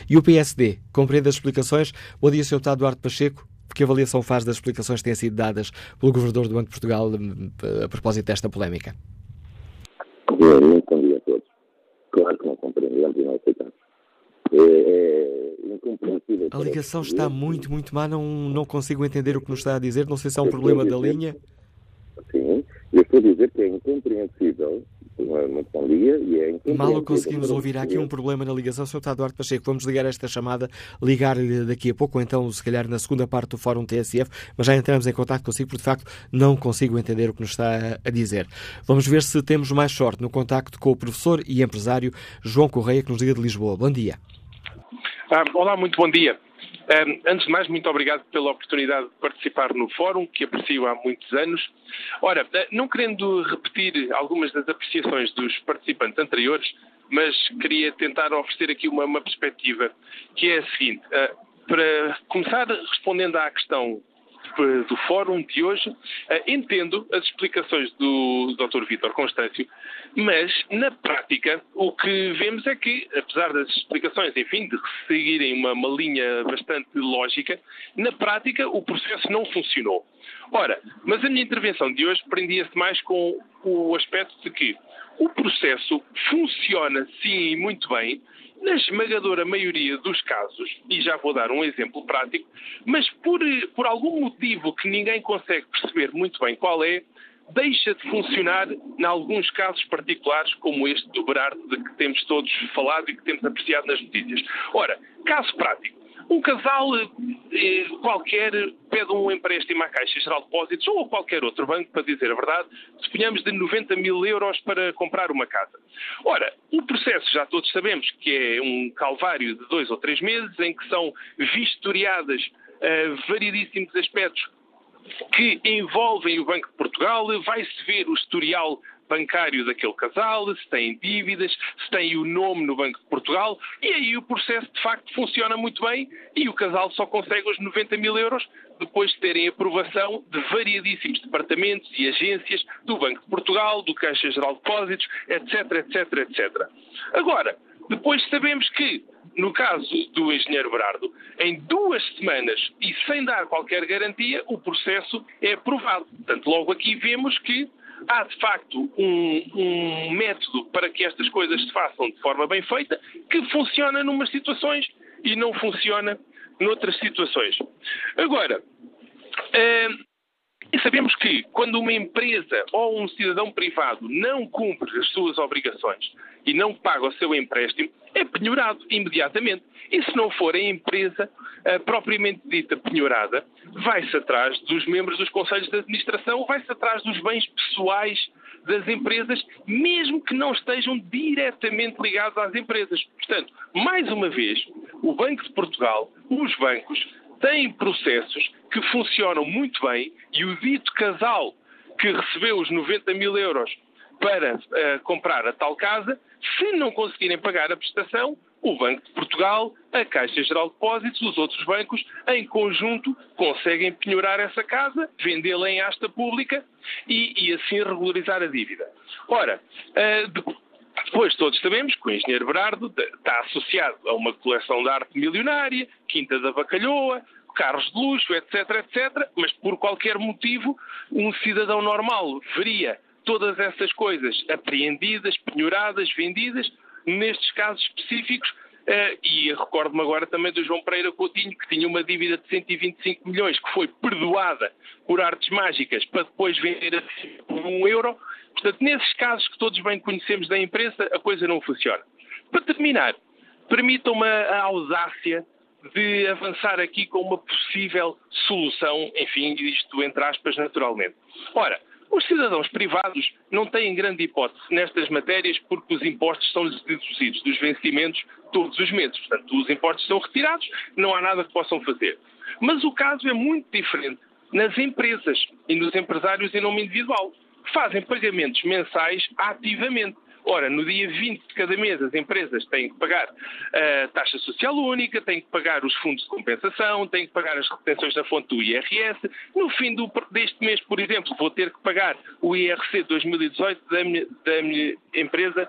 E o PSD compreende as explicações? Bom dia, Sr. Deputado Eduardo Pacheco. Que avaliação faz das explicações que têm sido dadas pelo Governador do Banco de Portugal hum, a propósito desta polémica? Claro que não compreendemos e não aceitamos. É, é incompreensível. A ligação está muito, muito má, não, não consigo entender o que nos está a dizer, não sei se é um problema da linha. Sim, eu estou a dizer que é incompreensível dia e é Mal o conseguimos ouvir. Há aqui um problema na ligação. Sr. Eduardo Pacheco, vamos ligar esta chamada, ligar-lhe daqui a pouco, ou então, se calhar, na segunda parte do Fórum TSF, mas já entramos em contato consigo, porque de facto não consigo entender o que nos está a dizer. Vamos ver se temos mais sorte no contacto com o professor e empresário João Correia, que nos liga de Lisboa. Bom dia. Ah, olá, muito bom dia. Antes de mais, muito obrigado pela oportunidade de participar no fórum, que aprecio há muitos anos. Ora, eh, não querendo repetir algumas das apreciações dos participantes anteriores, mas queria tentar oferecer aqui uma, uma perspectiva, que é a seguinte. Uh, para começar respondendo à questão do fórum de hoje, uh, entendo as explicações do Dr. Vítor Constâncio, mas na prática o que vemos é que, apesar das explicações, enfim, de seguirem uma, uma linha bastante lógica, na prática o processo não funcionou. Ora, mas a minha intervenção de hoje prendia-se mais com o aspecto de que o processo funciona sim e muito bem, na esmagadora maioria dos casos, e já vou dar um exemplo prático, mas por, por algum motivo que ninguém consegue perceber muito bem qual é, deixa de funcionar em alguns casos particulares, como este do Berardo, de que temos todos falado e que temos apreciado nas notícias. Ora, caso prático. Um casal eh, qualquer pede um empréstimo à Caixa Geral de Depósitos ou a qualquer outro banco, para dizer a verdade, suponhamos de 90 mil euros para comprar uma casa. Ora, o processo, já todos sabemos que é um calvário de dois ou três meses, em que são vistoriadas uh, variedíssimos aspectos que envolvem o Banco de Portugal, vai-se ver o historial bancário daquele casal, se tem dívidas, se tem o nome no Banco de Portugal, e aí o processo de facto funciona muito bem e o casal só consegue os 90 mil euros depois de terem aprovação de variadíssimos departamentos e agências do Banco de Portugal, do Caixa Geral de Depósitos, etc, etc, etc. Agora, depois sabemos que, no caso do engenheiro Berardo, em duas semanas e sem dar qualquer garantia, o processo é aprovado. Portanto, logo aqui vemos que há de facto um, um, método para que estas coisas se façam de forma bem feita que funciona numas situações e não funciona noutras situações. Agora, eh, sabemos que quando uma empresa ou um cidadão privado não cumpre as suas obrigações e não paga o seu empréstimo, é penhorado imediatamente. E se não for a empresa uh, propriamente dita penhorada, vai-se atrás dos membros dos conselhos de administração, vai-se atrás dos bens pessoais das empresas, mesmo que não estejam diretamente ligados às empresas. Portanto, mais uma vez, o Banco de Portugal, os bancos, têm processos que funcionam muito bem e o dito casal que recebeu os 90 mil euros para uh, comprar a tal casa, se não conseguirem pagar a prestação, o Banco de Portugal, a Caixa Geral de Depósitos, os outros bancos, em conjunto, conseguem penhorar essa casa, vendê-la em asta pública e, e, assim regularizar a dívida. Ora, uh, depois todos sabemos que o engenheiro Berardo está associado a uma coleção de arte milionária, Quinta da Bacalhoa, carros de luxo, etc, etc, mas por qualquer motivo um cidadão normal veria todas essas coisas apreendidas, penhoradas, vendidas, nestes casos específicos, Uh, e recordo-me agora também do João Pereira Coutinho, que tinha uma dívida de 125 milhões, que foi perdoada por artes mágicas para depois vender por um euro. Portanto, nesses casos que todos bem conhecemos da imprensa, a coisa não funciona. Para terminar, permitam-me a audácia de avançar aqui com uma possível solução, enfim, isto entre aspas, naturalmente. Ora, os cidadãos privados não têm grande hipótese nestas matérias porque os impostos são-lhes deduzidos dos vencimentos todos os meses. Portanto, os impostos são retirados, não há nada que possam fazer. Mas o caso é muito diferente nas empresas e nos empresários em nome individual. Fazem pagamentos mensais ativamente. Ora, no dia 20 de cada mês, as empresas têm que pagar a taxa social única, têm que pagar os fundos de compensação, têm que pagar as retenções da fonte do IRS. No fim do, deste mês, por exemplo, vou ter que pagar o IRC 2018 da minha, da minha empresa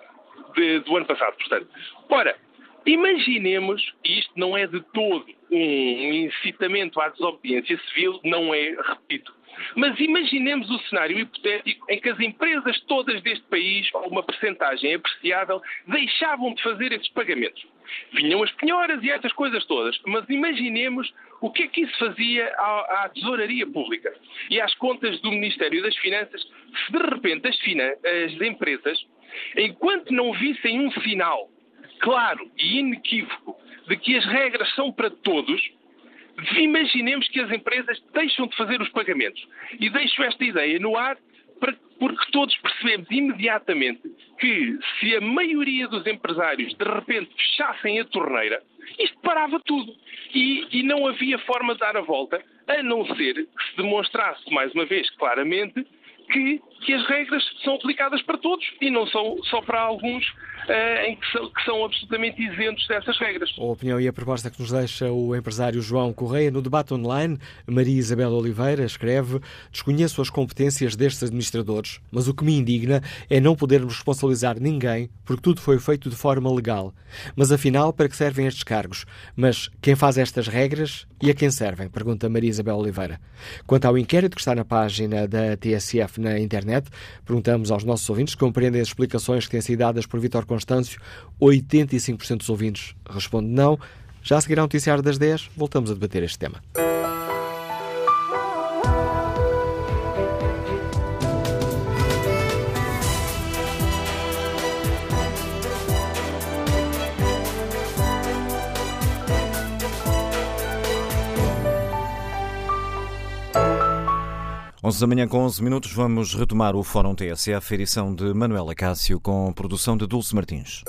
de, do ano passado. Portanto, ora, imaginemos, e isto não é de todo um incitamento à desobediência civil, não é, repito, mas imaginemos o cenário hipotético em que as empresas todas deste país, ou uma percentagem apreciável, deixavam de fazer esses pagamentos. Vinham as penhoras e essas coisas todas, mas imaginemos o que é que isso fazia à, à tesouraria pública e às contas do Ministério das Finanças se de repente as, as empresas, enquanto não vissem um sinal claro e inequívoco de que as regras são para todos, imaginemos que as empresas deixam de fazer os pagamentos. E deixo esta ideia no ar porque todos percebemos imediatamente que se a maioria dos empresários de repente fechassem a torneira, isto parava tudo. E, e não havia forma de dar a volta, a não ser que se demonstrasse mais uma vez claramente que, que as regras são aplicadas para todos e não são só para alguns uh, em que são, que são absolutamente isentos dessas regras. A opinião e a proposta que nos deixa o empresário João Correia no debate online, Maria Isabel Oliveira escreve: Desconheço as competências destes administradores, mas o que me indigna é não podermos responsabilizar ninguém porque tudo foi feito de forma legal. Mas afinal, para que servem estes cargos? Mas quem faz estas regras e a quem servem? Pergunta Maria Isabel Oliveira. Quanto ao inquérito que está na página da TSF na internet, perguntamos aos nossos ouvintes que compreendem as explicações que têm sido dadas por Vítor Constâncio. 85% dos ouvintes respondem não. Já a seguir ao noticiário das 10, voltamos a debater este tema. Onze da manhã com 11 minutos, vamos retomar o Fórum TSF, edição de Manuela Cássio, com produção de Dulce Martins.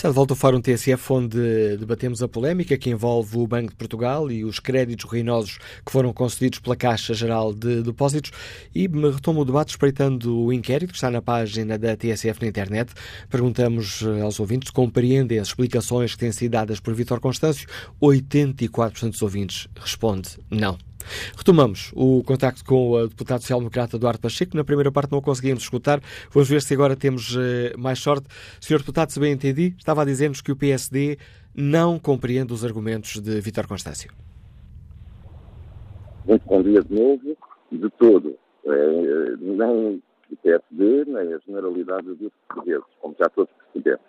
Está de volta ao Fórum TSF, onde debatemos a polémica que envolve o Banco de Portugal e os créditos ruinosos que foram concedidos pela Caixa Geral de Depósitos e retomo o debate espreitando o inquérito que está na página da TSF na internet. Perguntamos eh, aos ouvintes se compreendem as explicações que têm sido dadas por Vítor Constâncio. 84% dos ouvintes responde não. Retomamos o contacto com o deputado social-democrata Eduardo Pacheco. Na primeira parte não conseguimos escutar. Vamos ver se agora temos uh, mais sorte. Senhor deputado, se bem entendi, estava a dizer-nos que o PSD não compreende os argumentos de Vítor Constâncio. Muito bom dia de novo. De todo. É, nem o PSD, nem a generalidade dos portugueses, como já todos percebemos.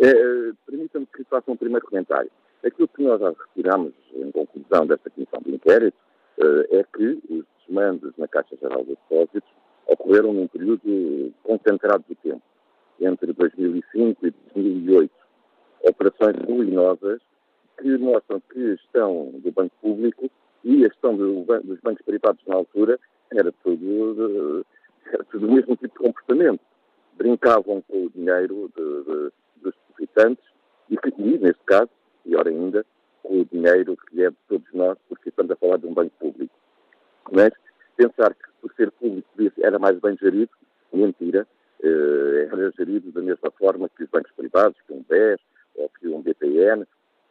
É, Permita-me que faça um primeiro comentário. Aquilo que nós já retiramos em conclusão desta comissão de inquérito uh, é que os desmandos na Caixa Geral de Depósitos ocorreram num período concentrado de tempo, entre 2005 e 2008. Operações ruinosas que mostram que a gestão do Banco Público e a gestão do, dos bancos privados na altura era tudo, era tudo o mesmo tipo de comportamento. Brincavam com o dinheiro de, de, dos depositantes e, neste caso, pior ainda, com o dinheiro que é de todos nós, porque estamos a falar de um banco público. Mas pensar que por ser público era mais bem gerido, mentira, eh, era gerido da mesma forma que os bancos privados, que um BES ou que um BPN,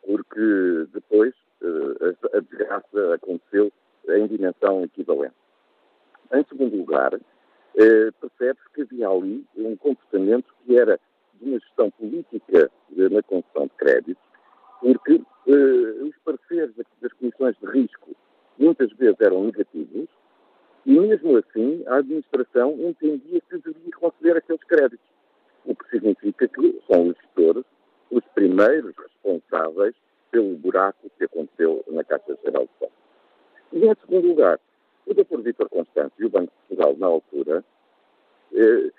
porque depois eh, a desgraça aconteceu em dimensão equivalente. Em segundo lugar, eh, percebe-se que havia ali um comportamento que era de uma gestão política na concessão de créditos, porque uh, os pareceres das comissões de risco muitas vezes eram negativos e, mesmo assim, a administração entendia que devia conceder aqueles créditos, o que significa que são os gestores os primeiros responsáveis pelo buraco que aconteceu na Caixa Geral de Contas. E, em segundo lugar, o Dr. Vítor Constante e o Banco de Portugal, na altura, eh,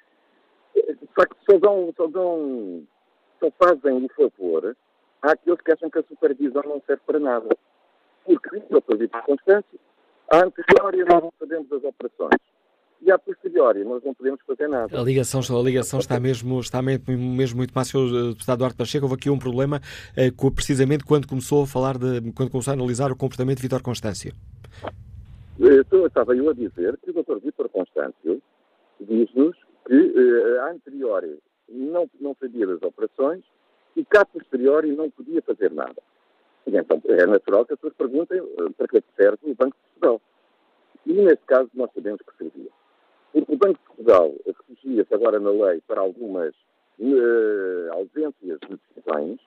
de facto, só, dão, só, dão, só fazem o favor há aqueles que acham que a supervisão não serve para nada. Porque, doutor Vitor Constâncio, a anteriori nós não fazemos as operações. E a posteriori nós não podemos fazer nada. A ligação, a ligação está, mesmo, está mesmo, muito má, Sr. Eh, deputado Duarte Pacheco. Houve aqui um problema eh, precisamente quando começou a falar, de, quando começou a analisar o comportamento de Vitor Constâncio. Então, estava eu a dizer que o Dr. Vitor Constâncio diz-nos que eh, a anteriori não, não sabia das operações e cá posteriori não podia fazer nada. E então é natural que as pessoas perguntem eh, para que serve o Banco de Portugal. E nesse caso nós sabemos que servia. Porque o Banco de Portugal refugia-se agora na lei para algumas uh, ausências de decisões,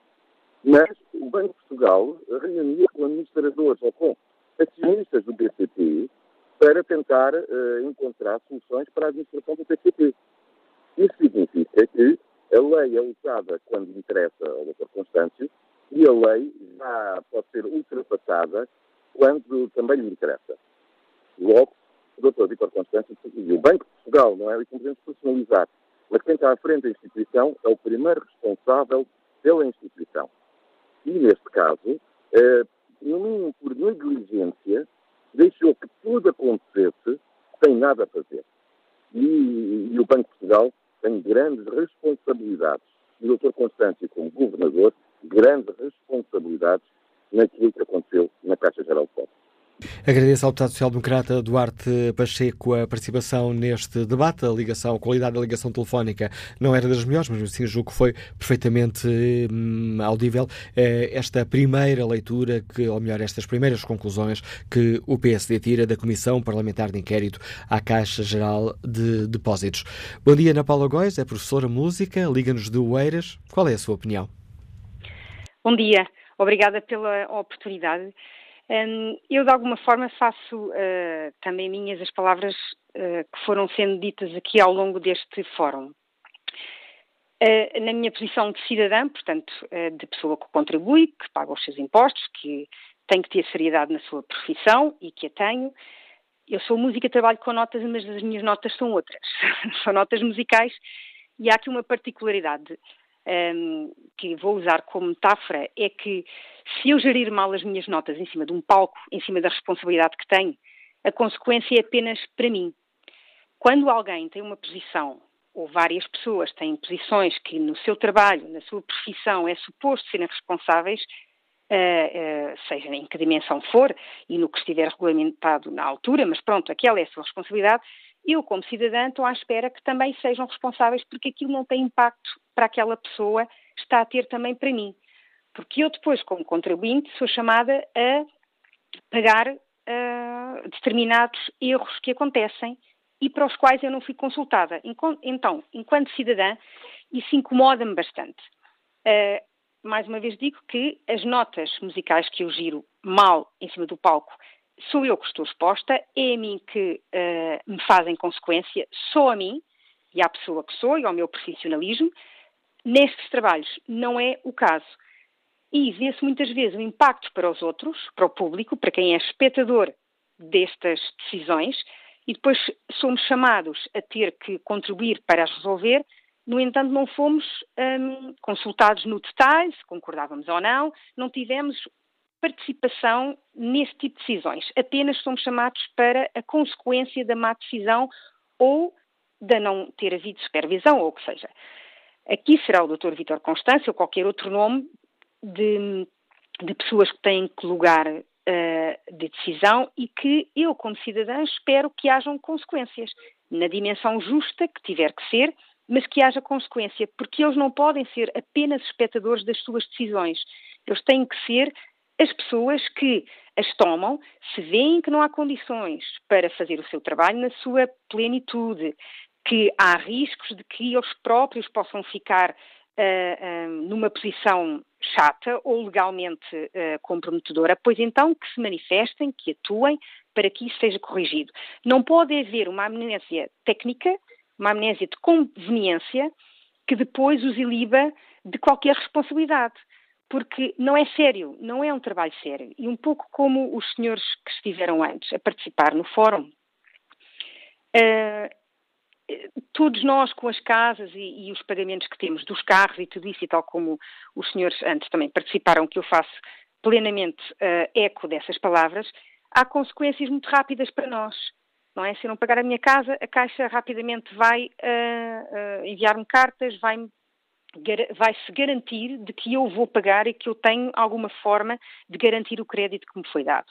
mas o Banco de Portugal reunia com administradores ou com acionistas do BCP para tentar uh, encontrar soluções para a administração do BCP. Isso significa que a lei é usada quando interessa ao Dr. Constâncio e a lei já pode ser ultrapassada quando também lhe interessa. Logo, o Dr. Vítor Constâncio e o Banco de Portugal, não é? E podemos personalizar. Mas quem está à frente da instituição é o primeiro responsável pela instituição. E, neste caso, eh, no mínimo por negligência, deixou que tudo acontecesse sem nada a fazer. E, e o Banco de Portugal tem grandes responsabilidades. E o Dr. Constâncio, como governador, grandes responsabilidades naquilo que aconteceu na Caixa Geral de Depósitos. Agradeço ao deputado social-democrata Duarte Pacheco a participação neste debate. A ligação, a qualidade da ligação telefónica não era das melhores, mas assim julgo que foi perfeitamente hum, audível eh, esta primeira leitura, que, ou melhor, estas primeiras conclusões que o PSD tira da Comissão Parlamentar de Inquérito à Caixa Geral de Depósitos. Bom dia, Ana Paula Góis, é professora música, liga-nos de Oeiras. Qual é a sua opinião? Bom dia, obrigada pela oportunidade. Eu, de alguma forma, faço uh, também minhas as palavras uh, que foram sendo ditas aqui ao longo deste fórum. Uh, na minha posição de cidadã, portanto, de pessoa que contribui, que paga os seus impostos, que tem que ter seriedade na sua profissão e que a tenho, eu sou música, trabalho com notas, mas as minhas notas são outras. são notas musicais e há aqui uma particularidade um, que vou usar como metáfora é que se eu gerir mal as minhas notas em cima de um palco, em cima da responsabilidade que tenho, a consequência é apenas para mim. Quando alguém tem uma posição, ou várias pessoas têm posições que no seu trabalho, na sua profissão, é suposto serem responsáveis, uh, uh, seja em que dimensão for e no que estiver regulamentado na altura, mas pronto, aquela é a sua responsabilidade, eu, como cidadã, estou à espera que também sejam responsáveis porque aquilo não tem impacto para aquela pessoa, está a ter também para mim. Porque eu depois, como contribuinte, sou chamada a pagar uh, determinados erros que acontecem e para os quais eu não fui consultada. Então, enquanto cidadã, isso incomoda-me bastante. Uh, mais uma vez digo que as notas musicais que eu giro mal em cima do palco sou eu que estou exposta, é a mim que uh, me fazem consequência, sou a mim e à pessoa que sou e ao meu profissionalismo. Nestes trabalhos não é o caso. E vê-se muitas vezes o impacto para os outros, para o público, para quem é espectador destas decisões, e depois somos chamados a ter que contribuir para as resolver. No entanto, não fomos um, consultados no detalhe, se concordávamos ou não, não tivemos participação nesse tipo de decisões. Apenas somos chamados para a consequência da má decisão ou da não ter havido supervisão, ou o que seja. Aqui será o Dr. Vítor Constância ou qualquer outro nome de, de pessoas que têm que lugar uh, de decisão e que eu, como cidadã, espero que hajam consequências, na dimensão justa que tiver que ser, mas que haja consequência, porque eles não podem ser apenas espectadores das suas decisões. Eles têm que ser as pessoas que as tomam, se veem que não há condições para fazer o seu trabalho na sua plenitude, que há riscos de que eles próprios possam ficar uh, uh, numa posição chata ou legalmente uh, comprometedora, pois então que se manifestem, que atuem para que isso seja corrigido. Não pode haver uma amnésia técnica, uma amnésia de conveniência, que depois os iliba de qualquer responsabilidade porque não é sério, não é um trabalho sério. E um pouco como os senhores que estiveram antes a participar no fórum, uh, todos nós com as casas e, e, os pagamentos que temos dos carros e tudo isso, e tal como os senhores antes também participaram, que eu faço plenamente uh, eco dessas palavras, há consequências muito rápidas para nós. Não é? Se eu não pagar a minha casa, a Caixa rapidamente vai uh, enviar-me cartas, vai-me vai-se garantir de que eu vou pagar e que eu tenho alguma forma de garantir o crédito que me foi dado.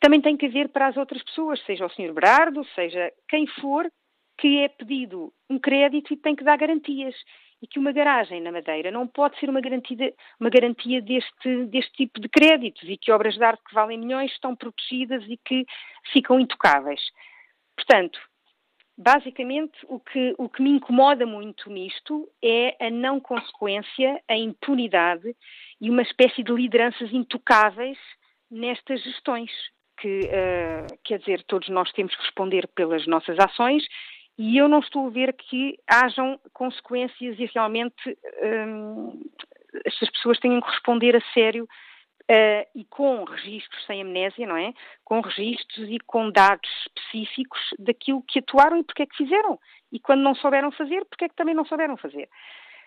Também tem que haver para as outras pessoas, seja o Sr. Berardo, seja quem for, que é pedido um crédito e tem que dar garantias. E que uma garagem na Madeira não pode ser uma garantia, uma garantia deste, deste tipo de créditos e que obras de arte que valem milhões estão protegidas e que ficam intocáveis. Portanto, Basicamente, o que, o que me incomoda muito nisto é a não consequência, a impunidade e uma espécie de lideranças intocáveis nestas gestões. Que, uh, quer dizer, todos nós temos que responder pelas nossas ações e eu não estou a ver que hajam consequências e realmente um, estas pessoas tenham que responder a sério Uh, e com registros sem amnésia, não é? Com registros e com dados específicos daquilo que atuaram e porque é que fizeram. E quando não souberam fazer, porque é que também não souberam fazer.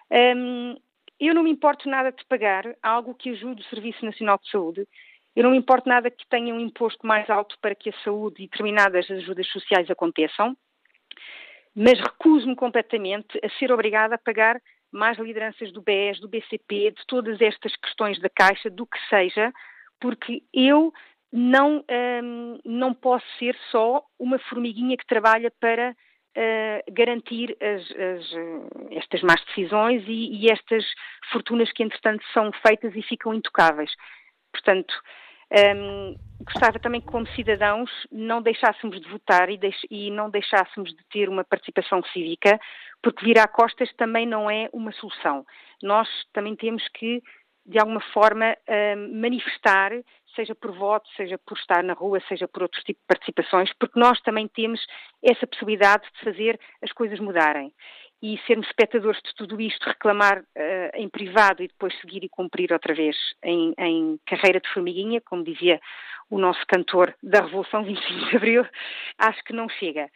Um, eu não me importo nada de pagar algo que ajude o Serviço Nacional de Saúde Eu não me importo nada que tenha um imposto mais alto para que a saúde e determinadas ajudas sociais aconteçam, mas recuso-me completamente a ser obrigada a pagar mais lideranças do BES, do BCP, de todas estas questões da Caixa, do que seja, porque eu não, hum, não posso ser só uma formiguinha que trabalha para uh, garantir as, as, estas más decisões e, e, estas fortunas que, entretanto, são feitas e ficam intocáveis. Portanto, um, gostava também que, como cidadãos, não deixássemos de votar e, deix e, não deixássemos de ter uma participação cívica, porque virar costas também não é uma solução. Nós também temos que, de alguma forma, um, manifestar, seja por voto, seja por estar na rua, seja por outros tipos de participações, porque nós também temos essa possibilidade de fazer as coisas mudarem e sermos espectadores de tudo isto, reclamar uh, em privado e depois seguir e cumprir outra vez em, em, carreira de formiguinha, como dizia o nosso cantor da Revolução 25 de Abril, acho que não chega.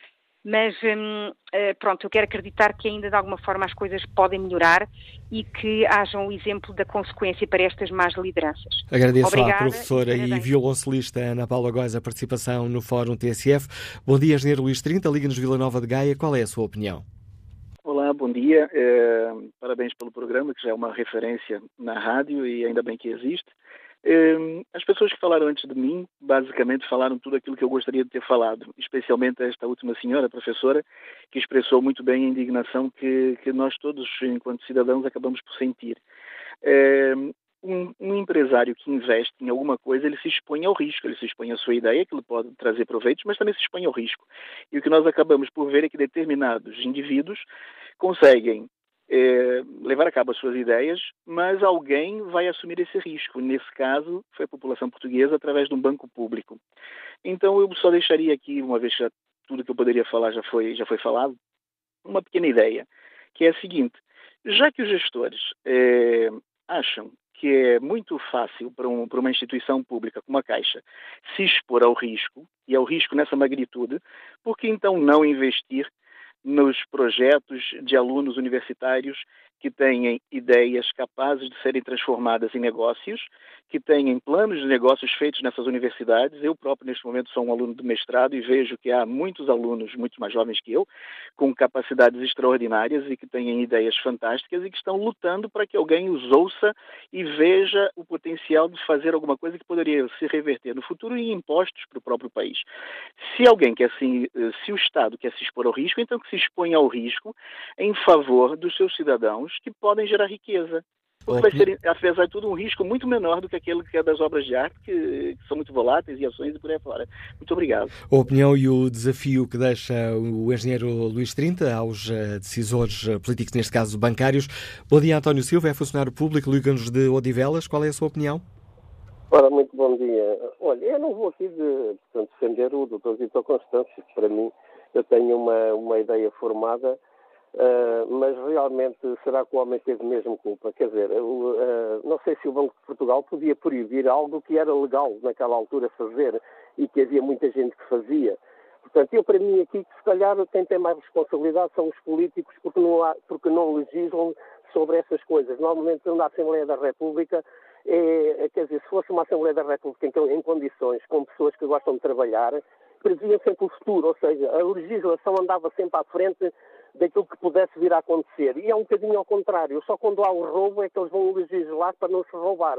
Mas um, uh, eh, pronto, eu quero acreditar que ainda de alguma forma as coisas podem melhorar e que haja um exemplo da consequência para estas más lideranças. Agradeço Obrigada, à professora e, e violoncelista Ana Paula Góes a participação no Fórum TSF. Bom dia, Engenheiro Luís 30, Liga-nos Vila Nova de Gaia. Qual é a sua opinião? Bom dia. É, parabéns pelo programa, que já é uma referência na rádio e ainda bem que existe. É, as pessoas que falaram antes de mim, basicamente falaram tudo aquilo que eu gostaria de ter falado, especialmente esta última senhora, professora, que expressou muito bem a indignação que, que nós todos, enquanto cidadãos, acabamos por sentir. É, um, um, empresário que investe em alguma coisa, ele se expõe ao risco, ele se expõe à sua ideia, que ele pode trazer proveitos, mas também se expõe ao risco. E o que nós acabamos por ver é que determinados indivíduos conseguem é, levar a cabo as suas ideias, mas alguém vai assumir esse risco. Nesse caso, foi a população portuguesa através de um banco público. Então, eu só deixaria aqui, uma vez que já, tudo que eu poderia falar já foi, já foi falado, uma pequena ideia, que é a seguinte: já que os gestores é, acham que é muito fácil para, um, para, uma instituição pública como a Caixa se expor ao risco, e ao risco nessa magnitude, por que então não investir nos projetos de alunos universitários que têm ideias capazes de serem transformadas em negócios, que têm planos de negócios feitos nessas universidades. Eu próprio, neste momento, sou um aluno de mestrado e vejo que há muitos alunos, muito mais jovens que eu, com capacidades extraordinárias e que têm ideias fantásticas e que estão lutando para que alguém os ouça e veja o potencial de fazer alguma coisa que poderia se reverter no futuro em impostos para o próprio país. Se alguém quer se, se o Estado quer se expor ao risco, então que se exponha ao risco em favor dos seus cidadãos que podem gerar riqueza. Porque vai ser, apesar de tudo, um risco muito menor do que aquele que é das obras de arte, que, que, são muito voláteis e ações e por aí fora. Muito obrigado. A opinião e o desafio que deixa o engenheiro Luís Trinta aos uh, decisores eh, políticos, neste caso bancários. Bom dia, António Silva, é funcionário público, liga-nos de Odivelas. Qual é a sua opinião? Ora, muito bom dia. Olha, eu não vou aqui de, portanto, defender o Dr. Vitor Constâncio. Para mim, eu tenho uma, uma ideia formada Uh, mas realmente será que o homem teve mesmo culpa? Quer dizer, uh, não sei se o Banco de Portugal podia proibir algo que era legal naquela altura fazer e que havia muita gente que fazia. Portanto, eu para mim aqui, se calhar quem tem mais responsabilidade são os políticos porque não, há, porque não legislam sobre essas coisas. Normalmente na Assembleia da República, é, quer dizer, se fosse uma Assembleia da República em, em condições, com pessoas que gostam de trabalhar, previam sempre o futuro, ou seja, a legislação andava sempre à frente daquilo que pudesse vir a acontecer. E é um bocadinho ao contrário. Só quando há o roubo é que eles vão legislar para não se roubar.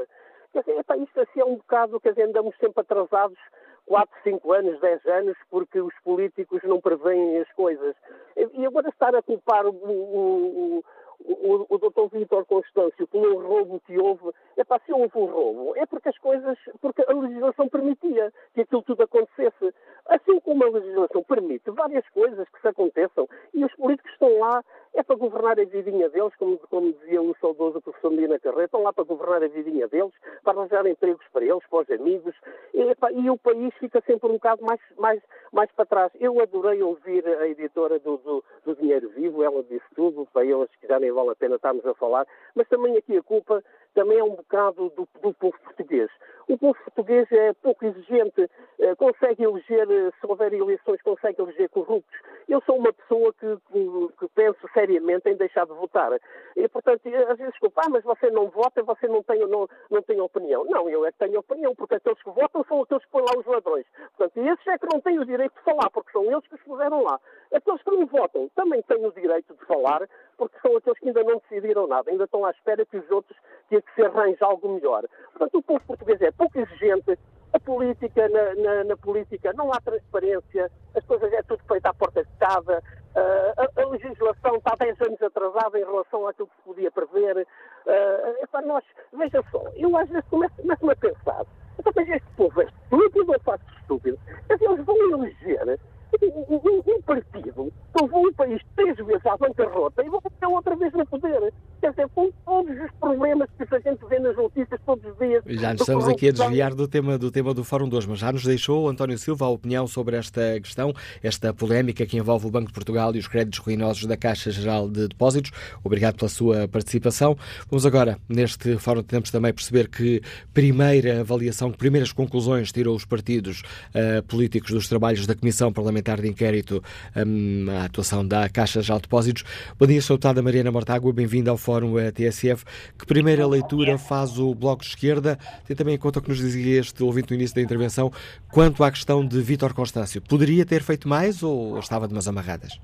Quer isto assim é um bocado, quer dizer, andamos sempre atrasados 4, 5 anos, 10 anos, porque os políticos não preveem as coisas. E agora estar a culpar o, o, o, o doutor Vítor Constâncio pelo roubo que houve, é para se houve um roubo, é porque as coisas, porque a legislação permitia que aquilo tudo acontecesse. Assim como a legislação permite várias coisas que se aconteçam, e os políticos estão lá, é para governar a vidinha deles, como, como dizia o saudoso professor Medina Carreira, estão lá para governar a vidinha deles, para arranjar empregos para eles, para os amigos, e, e o país fica sempre um bocado mais, mais, mais para trás. Eu adorei ouvir a editora do, do, do Dinheiro Vivo, ela disse tudo, para eles que vale a pena estarmos a falar, mas também aqui a culpa também é um bocado do, do povo português. O povo português é pouco exigente, eh, consegue eleger, eh, se houver eleições, consegue eleger corruptos. eu sou uma pessoa que, que, que penso seriamente em deixar de votar. E, portanto, às vezes desculpa, ah, mas você não vota, você não tem, não, não tem opinião. Não, eu é que tenho opinião, porque aqueles que votam são aqueles que põem lá os ladrões. Portanto, esses é que não têm o direito de falar, porque são eles que os puseram lá. Aqueles que não votam também têm o direito de falar, porque são aqueles que ainda não decidiram nada, ainda estão à espera que os outros que, que se arranje algo melhor. Portanto, o povo português é pouco exigente, a política, na, na, na, política não há transparência, as coisas é tudo feito à porta de casa, uh, a, a, legislação está 10 anos atrasada em relação àquilo que se podia prever. Uh, nós, veja só, eu às vezes começo, começo a pensar, então, mas este povo é estúpido ou faz estúpido? Eles vão eleger um, partido levou o país três vezes à bancarrota e vão ter outra vez no poder. Quer dizer, com todos os problemas que a gente vê nas notícias todos os dias. Já nos estamos aqui a desviar do tema, do tema do Fórum 2, mas já nos deixou António Silva a opinião sobre esta questão, esta polémica que envolve o Banco de Portugal e os créditos ruinosos da Caixa Geral de Depósitos. Obrigado pela sua participação. Vamos agora, neste Fórum, tentamos também perceber que primeira avaliação, primeiras conclusões tirou os partidos uh, políticos dos trabalhos da Comissão Parlamentar de Inquérito um, à atuação da Caixa de Depósitos. Bom dia. Deputada Mariana Mortágua, bem-vinda ao Fórum TSF. Que primeira leitura faz o Bloco de Esquerda? Tem também em conta o que nos dizia este ouvinte no início da intervenção, quanto à questão de Vítor Constâncio. Poderia ter feito mais ou estava de mãos amarradas?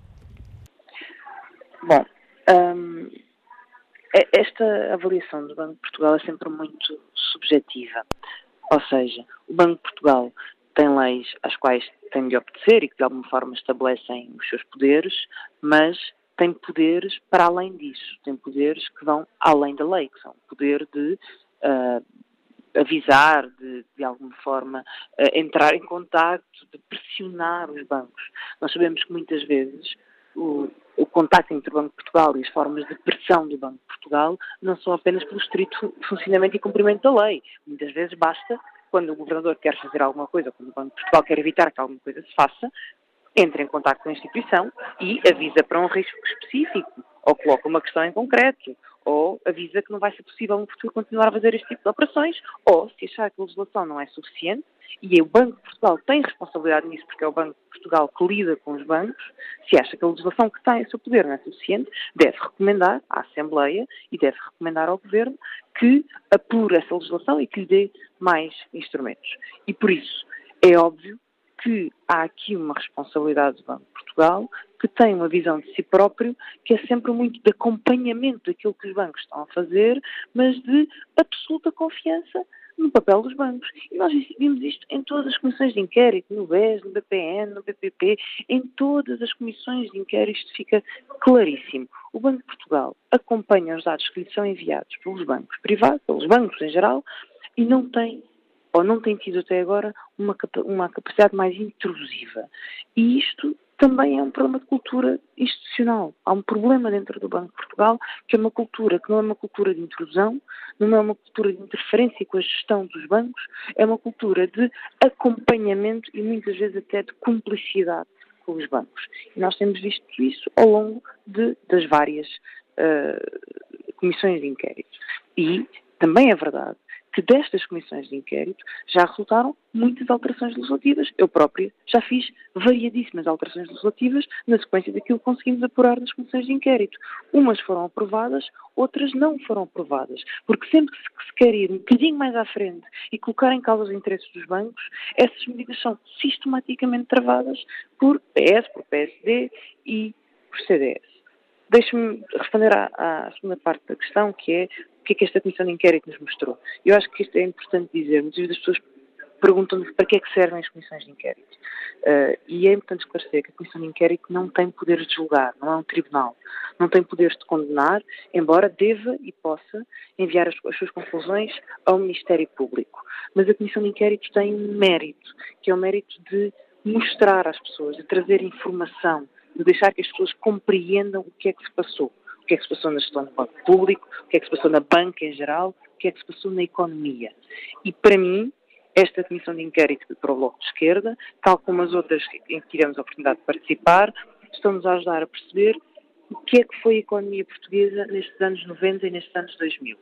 Bom, hum, esta avaliação do Banco de Portugal é sempre muito subjetiva. Ou seja, o Banco de Portugal tem leis às quais tem de obedecer e que de alguma forma estabelecem os seus poderes, mas tem poderes para além disso, tem poderes que vão além da lei, que são o poder de uh, avisar, de, de alguma forma uh, entrar em contato, de pressionar os bancos. Nós sabemos que muitas vezes o, o contacto entre o Banco de Portugal e as formas de pressão do Banco de Portugal não são apenas pelo estrito funcionamento e cumprimento da lei. Muitas vezes basta quando o governador quer fazer alguma coisa, quando o Banco de Portugal quer evitar que alguma coisa se faça, entra em contato com a instituição e avisa para um risco específico, ou coloca uma questão em concreto, ou avisa que não vai ser possível no futuro continuar a fazer este tipo de operações, ou se achar que a legislação não é suficiente, e o Banco de Portugal tem responsabilidade nisso, porque é o Banco de Portugal que lida com os bancos, se acha que a legislação que tem a seu poder não é suficiente, deve recomendar à Assembleia e deve recomendar ao Governo que apure essa legislação e que lhe dê mais instrumentos. E por isso, é óbvio que há aqui uma responsabilidade do Banco de Portugal que tem uma visão de si próprio que é sempre muito de acompanhamento daquilo que os bancos estão a fazer, mas de absoluta confiança no papel dos bancos. E nós vimos isto em todas as comissões de inquérito, no BES, no BPN, no BPP, em todas as comissões de inquérito isto fica claríssimo. O Banco de Portugal acompanha os dados que lhe são enviados pelos bancos privados, pelos bancos em geral, e não tem ou não tem tido até agora uma, uma capacidade mais intrusiva. E isto também é um problema de cultura institucional. Há um problema dentro do Banco de Portugal, que é uma cultura que não é uma cultura de intrusão, não é uma cultura de interferência com a gestão dos bancos, é uma cultura de acompanhamento e muitas vezes até de cumplicidade com os bancos. E nós temos visto isso ao longo de, das várias uh, comissões de inquérito. E também é verdade que destas comissões de inquérito já resultaram muitas alterações legislativas. Eu própria já fiz variadíssimas alterações legislativas na sequência daquilo que conseguimos apurar nas comissões de inquérito. Umas foram aprovadas, outras não foram aprovadas. Porque sempre que se quer ir um bocadinho mais à frente e colocar em causa os interesses dos bancos, essas medidas são sistematicamente travadas por PS, por PSD e por CDS. Deixe-me responder à, à, segunda parte da questão, que é que é que esta comissão de inquérito nos mostrou. Eu acho que isto é importante dizer. Muitas vezes as pessoas perguntam-nos para que é que servem as comissões de inquérito. Uh, e é importante esclarecer que a comissão de inquérito não tem poderes de julgar, não é um tribunal. Não tem poderes de condenar, embora deva e possa enviar as, as suas conclusões ao Ministério Público. Mas a comissão de inquérito tem um mérito, que é o mérito de mostrar às pessoas, de trazer informação, de deixar que as pessoas compreendam o que é que se passou o que é que se passou na gestão do banco público, o que é que se passou na banca em geral, o que é que se passou na economia. E para mim, esta comissão de inquérito para o Bloco de Esquerda, tal como as outras em que tivemos a oportunidade de participar, estão-nos a ajudar a perceber o que é que foi a economia portuguesa nestes anos 90 e nestes anos 2000.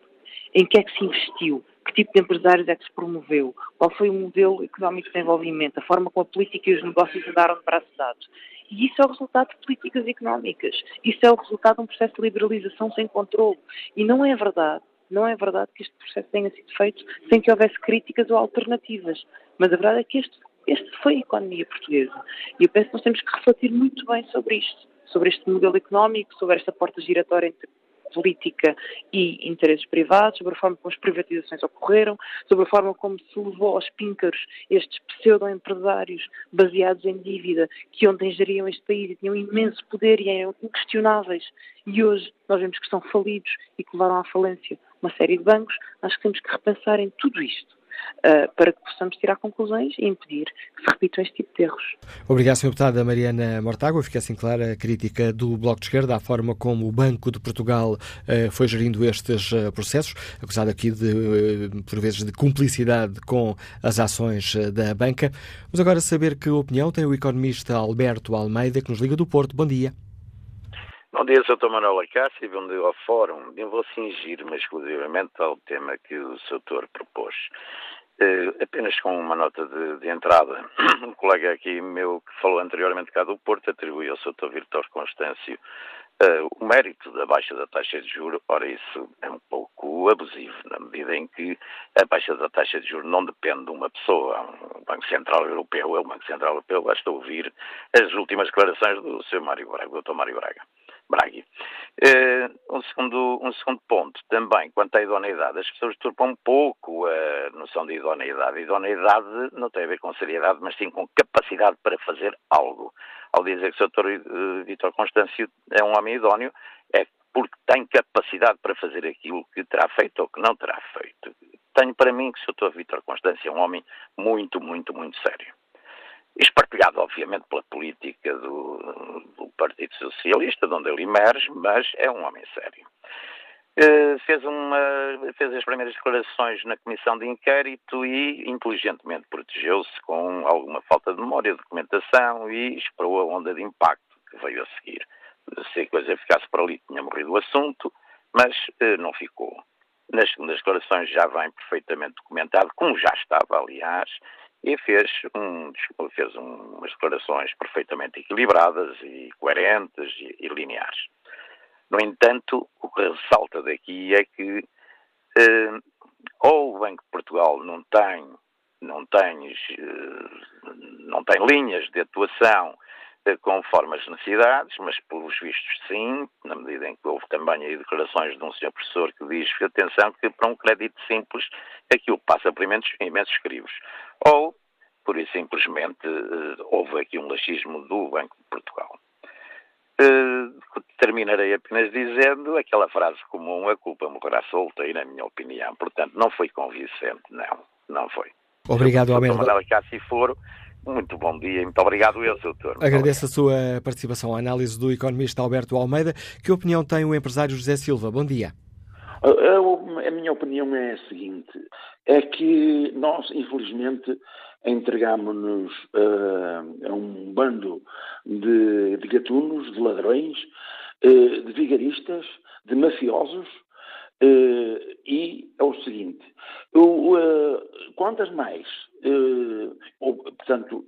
Em que é que se investiu? Que tipo de empresários é que se promoveu? Qual foi o modelo económico de desenvolvimento? A forma como a política e os negócios andaram de braços dados? E isso é o resultado de políticas económicas. Isso é o resultado de um processo de liberalização sem controle. E não é verdade, não é verdade que este processo tenha sido feito sem que houvesse críticas ou alternativas. Mas a verdade é que este, este foi a economia portuguesa. E eu penso que nós temos que refletir muito bem sobre isto, sobre este modelo económico, sobre esta porta giratória entre política e interesses privados, sobre a forma como as privatizações ocorreram, sobre a forma como se levou aos píncaros estes pseudo-empresários baseados em dívida que ontem geriam este país e tinham imenso poder e eram inquestionáveis e hoje nós vemos que estão falidos e que levaram à falência uma série de bancos. Acho que temos que repensar em tudo isto uh, para que possamos tirar conclusões e impedir que se repitam este tipo de erros. Obrigado, Sr. Deputada Mariana Mortágua. Fica assim clara a crítica do Bloco de Esquerda à forma como o Banco de Portugal uh, foi gerindo estes uh, processos, acusado aqui de, por vezes, de cumplicidade com as ações da banca. Vamos agora saber que opinião tem o economista Alberto Almeida, que nos liga do Porto. Bom dia. Bom dia, Sr. Manuel Acácio, bom dia ao Fórum. Eu vou cingir-me exclusivamente ao tema que o Sr. Doutor propôs. Uh, apenas com uma nota de, de, entrada. Um colega aqui meu que falou anteriormente cá do Porto atribuiu ao Sr. Dr. Vitor Constâncio uh, o mérito da baixa da taxa de juros. Ora, isso é um pouco abusivo, na medida em que a baixa da taxa de juros não depende de uma pessoa, um Banco Central Europeu, é o Banco Central Europeu, basta ouvir as últimas declarações do Sr. Mário Braga, do Dr. Mário Braga. Uh, um, segundo, um segundo ponto, também, quanto à idoneidade, as pessoas turpam um pouco a noção de idoneidade. Idoneidade não tem a ver com seriedade, mas sim com capacidade para fazer algo. Ao dizer que o Sr. Uh, Vítor Constâncio é um homem idóneo, é porque tem capacidade para fazer aquilo que terá feito ou que não terá feito. Tenho para mim que o Sr. Vítor Constâncio é um homem muito, muito, muito sério espartilhado, obviamente, pela política do, do, Partido Socialista, de onde ele emerge, mas é um homem sério. Uh, fez, uma, fez as primeiras declarações na comissão de inquérito e inteligentemente protegeu-se com alguma falta de memória, documentação e esperou a onda de impacto que veio a seguir. Se a coisa ficasse por ali, tinha morrido o assunto, mas uh, não ficou. Nas segundas declarações já vem perfeitamente documentado, como já estava, aliás, e fez, um, fez umas declarações perfeitamente equilibradas e coerentes e, e, lineares. No entanto, o que ressalta daqui é que eh, ou o Banco de Portugal não tem, não tem, eh, não tem linhas de atuação eh, conforme as necessidades, mas pelos vistos sim, na medida em que houve também aí declarações de um senhor professor que diz, atenção, que para um crédito simples aquilo passa por imensos, imensos crivos. Ou, por isso simplesmente, eh, houve aqui um laxismo do Banco de Portugal. Uh, terminarei apenas dizendo aquela frase comum, a culpa morrerá solta, e na minha opinião, portanto, não foi convincente, não, não foi. Obrigado, Almeida. Se for, muito bom dia e muito obrigado eu, turno. Agradeço a sua participação, a análise do economista Alberto Almeida. Que opinião tem o empresário José Silva? Bom dia. A, a minha opinião é a seguinte: é que nós, infelizmente, entregámos-nos uh, a um bando de, de gatunos, de ladrões, uh, de vigaristas, de mafiosos, uh, e é o seguinte, quantas mais, ou, portanto,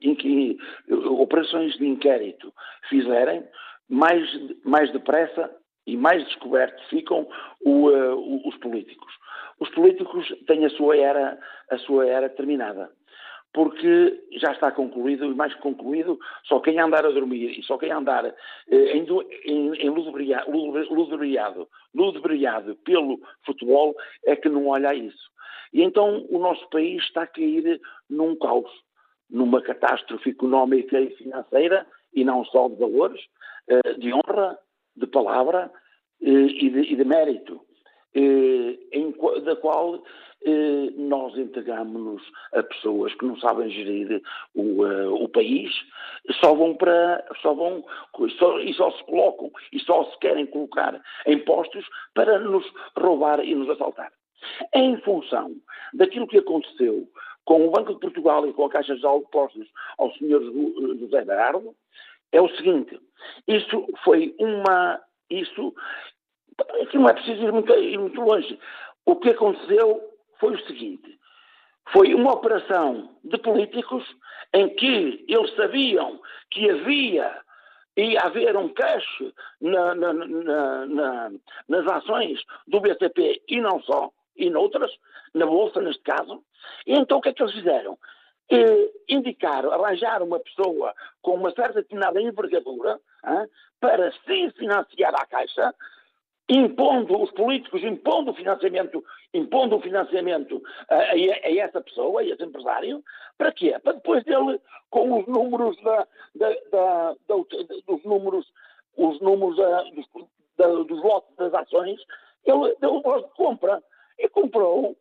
operações de inquérito fizerem, mais, mais depressa e mais descobertos ficam o, uh, os políticos. Os políticos têm a sua era, a sua era terminada, porque já está concluído, e mais que concluído, só quem andar a dormir e só quem andar eh, em, em, em ludibriado pelo futebol é que não olha isso. E então o nosso país está a cair num caos, numa catástrofe económica e financeira, e não só de valores, eh, de honra, de palavra eh, e, de, e, de, mérito, eh, em, da qual eh, nós entregamos-nos a pessoas que não sabem gerir o, o país, só vão para, só vão, só, e só se colocam, e só se querem colocar em postos para nos roubar e nos assaltar. Em função daquilo que aconteceu com o Banco de Portugal e com a Caixa de Depósitos ao Sr. José Berardo, é o seguinte, isso foi uma isso, aqui não é preciso ir muito, ir muito longe. O que aconteceu foi o seguinte: foi uma operação de políticos em que eles sabiam que havia ia haver um cash na, na, na, nas ações do BCP e não só, e noutras, na Bolsa neste caso. E então o que é que eles fizeram? Eh, indicar, arranjar uma pessoa com uma certa determinada envergadura hein, para se financiar à Caixa, impondo os políticos, impondo o financiamento, impondo o financiamento a, a, a, essa pessoa, a esse empresário, para quê? Para depois dele, com os números da, da, da, dos números, os números dos, dos lotes das ações, ele deu o voz de compra e comprou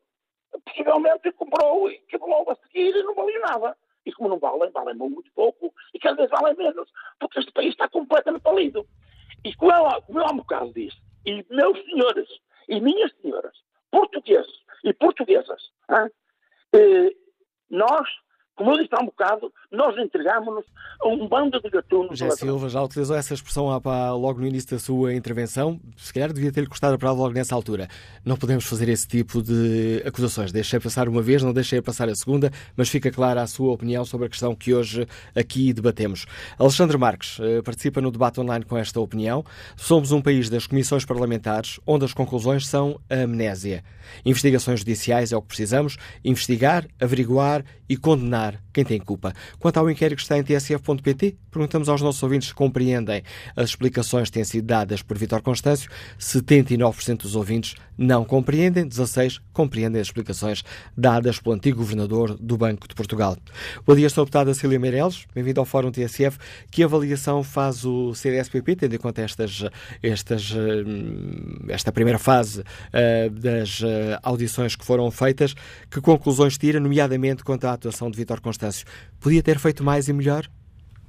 possivelmente comprou e que logo a seguir não valia nada. E como não valem, valem muito pouco e cada vez valem menos, porque este país está completamente falido. E como eu, como eu bocado disse, e meus senhores e minhas senhoras, portugueses e portuguesas, hein, eh, nós como eu disse há um bocado, nós entregámos-nos a um bando de gatunos. José Silva já utilizou essa expressão logo no início da sua intervenção. Se calhar devia ter-lhe custado a palavra logo nessa altura. Não podemos fazer esse tipo de acusações. Deixei passar uma vez, não deixei passar a segunda, mas fica clara a sua opinião sobre a questão que hoje aqui debatemos. Alexandre Marques eh, participa no debate online com esta opinião. Somos um país das comissões parlamentares onde as conclusões são a amnésia. Investigações judiciais é o que precisamos. Investigar, averiguar e condenar quem tem culpa. Quanto ao inquérito que está em tsf.pt, perguntamos aos nossos ouvintes se compreendem as explicações que têm sido dadas por Vitor Constâncio. 79% dos ouvintes não compreendem, 16% compreendem as explicações dadas pelo antigo governador do Banco de Portugal. Bom dia, a deputada Cília Meireles, bem-vindo ao Fórum TSF. Que avaliação faz o CDSPP, tendo em conta estas, estas, hum, esta primeira fase uh, das uh, audições que foram feitas? Que conclusões tira, nomeadamente quanto à atuação de Vítor Constâncio? Podia ter feito mais e melhor?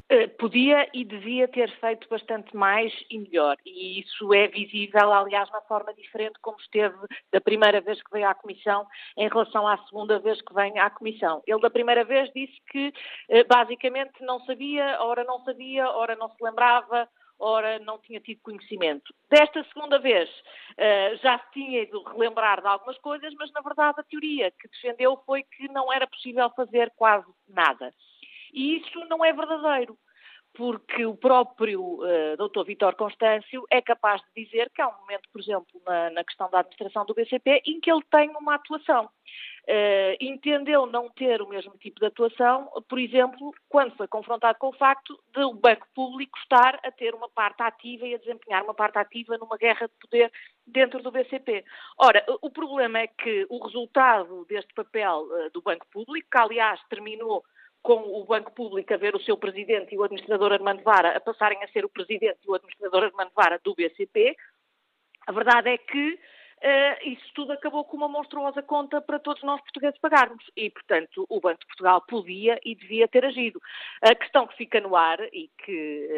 Eh, podia e devia ter feito bastante mais e melhor. E isso é visível, aliás, na forma diferente como esteve da primeira vez que veio à Comissão em relação à segunda vez que vem à Comissão. Ele, da primeira vez, disse que eh, basicamente não sabia, ora não sabia, ora não se lembrava, ora não tinha tido conhecimento. Desta segunda vez uh, já se tinha ido relembrar de algumas coisas, mas na verdade a teoria que defendeu foi que não era possível fazer quase nada. E isso não é verdadeiro porque o próprio uh, Dr. Vitor Constâncio é capaz de dizer que há um momento, por exemplo, na, na questão da administração do BCP, em que ele tem uma atuação. Uh, entendeu não ter o mesmo tipo de atuação, por exemplo, quando foi confrontado com o facto de o Banco Público estar a ter uma parte ativa e a desempenhar uma parte ativa numa guerra de poder dentro do BCP. Ora, o problema é que o resultado deste papel uh, do Banco Público, que aliás terminou com o Banco Público a ver o seu presidente e o administrador Armando Vara a passarem a ser o presidente e o administrador Armando Vara do BCP, a verdade é que uh, isso tudo acabou com uma monstruosa conta para todos nós portugueses pagarmos. E, portanto, o Banco de Portugal podia e devia ter agido. A questão que fica no ar, e que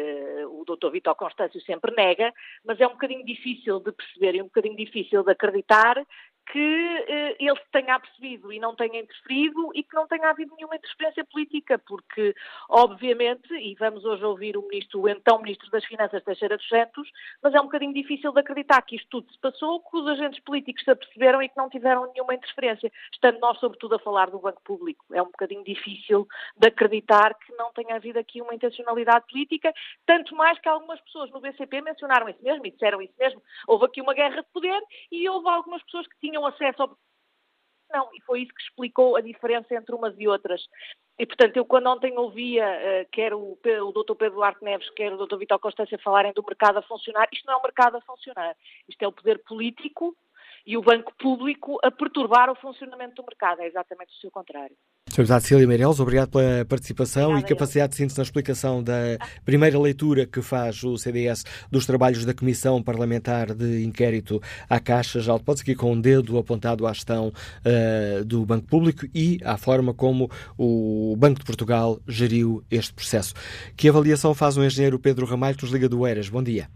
uh, o Dr. Vitor Constâncio sempre nega, mas é um bocadinho difícil de perceber e um bocadinho difícil de acreditar, que eh, ele tenha apercebido e não tenha interferido e que não tenha havido nenhuma interferência política, porque, obviamente, e vamos hoje ouvir o ministro, o então Ministro das Finanças, Teixeira dos Santos, mas é um bocadinho difícil de acreditar que isto tudo se passou, que os agentes políticos se aperceberam e que não tiveram nenhuma interferência, estando nós, sobretudo, a falar do Banco Público. É um bocadinho difícil de acreditar que não tenha havido aqui uma intencionalidade política, tanto mais que algumas pessoas no BCP mencionaram isso mesmo e disseram isso mesmo. Houve aqui uma guerra de poder e houve algumas pessoas que tinham tinham acesso ao. Não, e foi isso que explicou a diferença entre umas e outras. E, portanto, eu quando ontem ouvia uh, quer o, o Dr. Pedro Duarte Neves, quer o Dr. Vitor Constância falarem do mercado a funcionar, isto não é o mercado a funcionar. Isto é o poder político e o banco público a perturbar o funcionamento do mercado. É exatamente o seu contrário. Sr. Deputado Cília Meireles, obrigado pela participação Obrigada, e capacidade de síntese na explicação da primeira leitura que faz o CDS dos trabalhos da Comissão Parlamentar de Inquérito à Caixa. Já pode aqui com um dedo apontado à gestão uh, do Banco Público e à forma como o Banco de Portugal geriu este processo. Que avaliação faz o engenheiro Pedro Ramalho, que nos liga do Eras? Bom dia.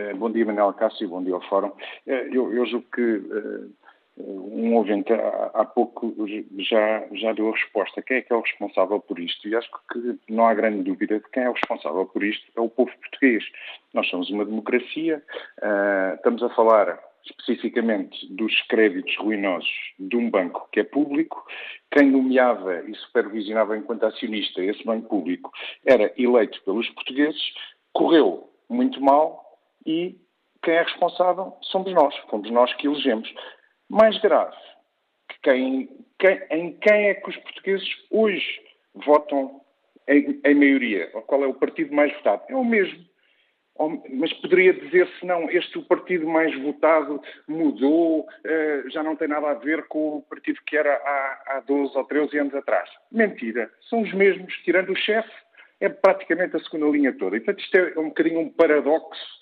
Eh, bom dia, Manuel Cássio, bom dia ao Fórum. Eh, eu, eu julgo que eh, um ouvinte há, pouco já, já deu a resposta. Quem é que é o responsável por isto? E acho que não há grande dúvida de quem é o responsável por isto é o povo português. Nós somos uma democracia, estamos a falar especificamente dos créditos ruinosos de um banco que é público. Quem nomeava e supervisionava enquanto acionista esse banco público era eleito pelos portugueses correu muito mal e quem é responsável somos nós, fomos nós que elegemos. Mais grave, que quem, quem, em quem é que os portugueses hoje votam em, em maioria? Qual é o partido mais votado? É o mesmo mas poderia dizer-se não, este o partido mais votado mudou, eh, já não tem nada a ver com o partido que era há, há 12 ou 13 anos atrás. Mentira, são os mesmos, tirando o chefe, é praticamente a segunda linha toda. E, portanto, isto é um bocadinho um paradoxo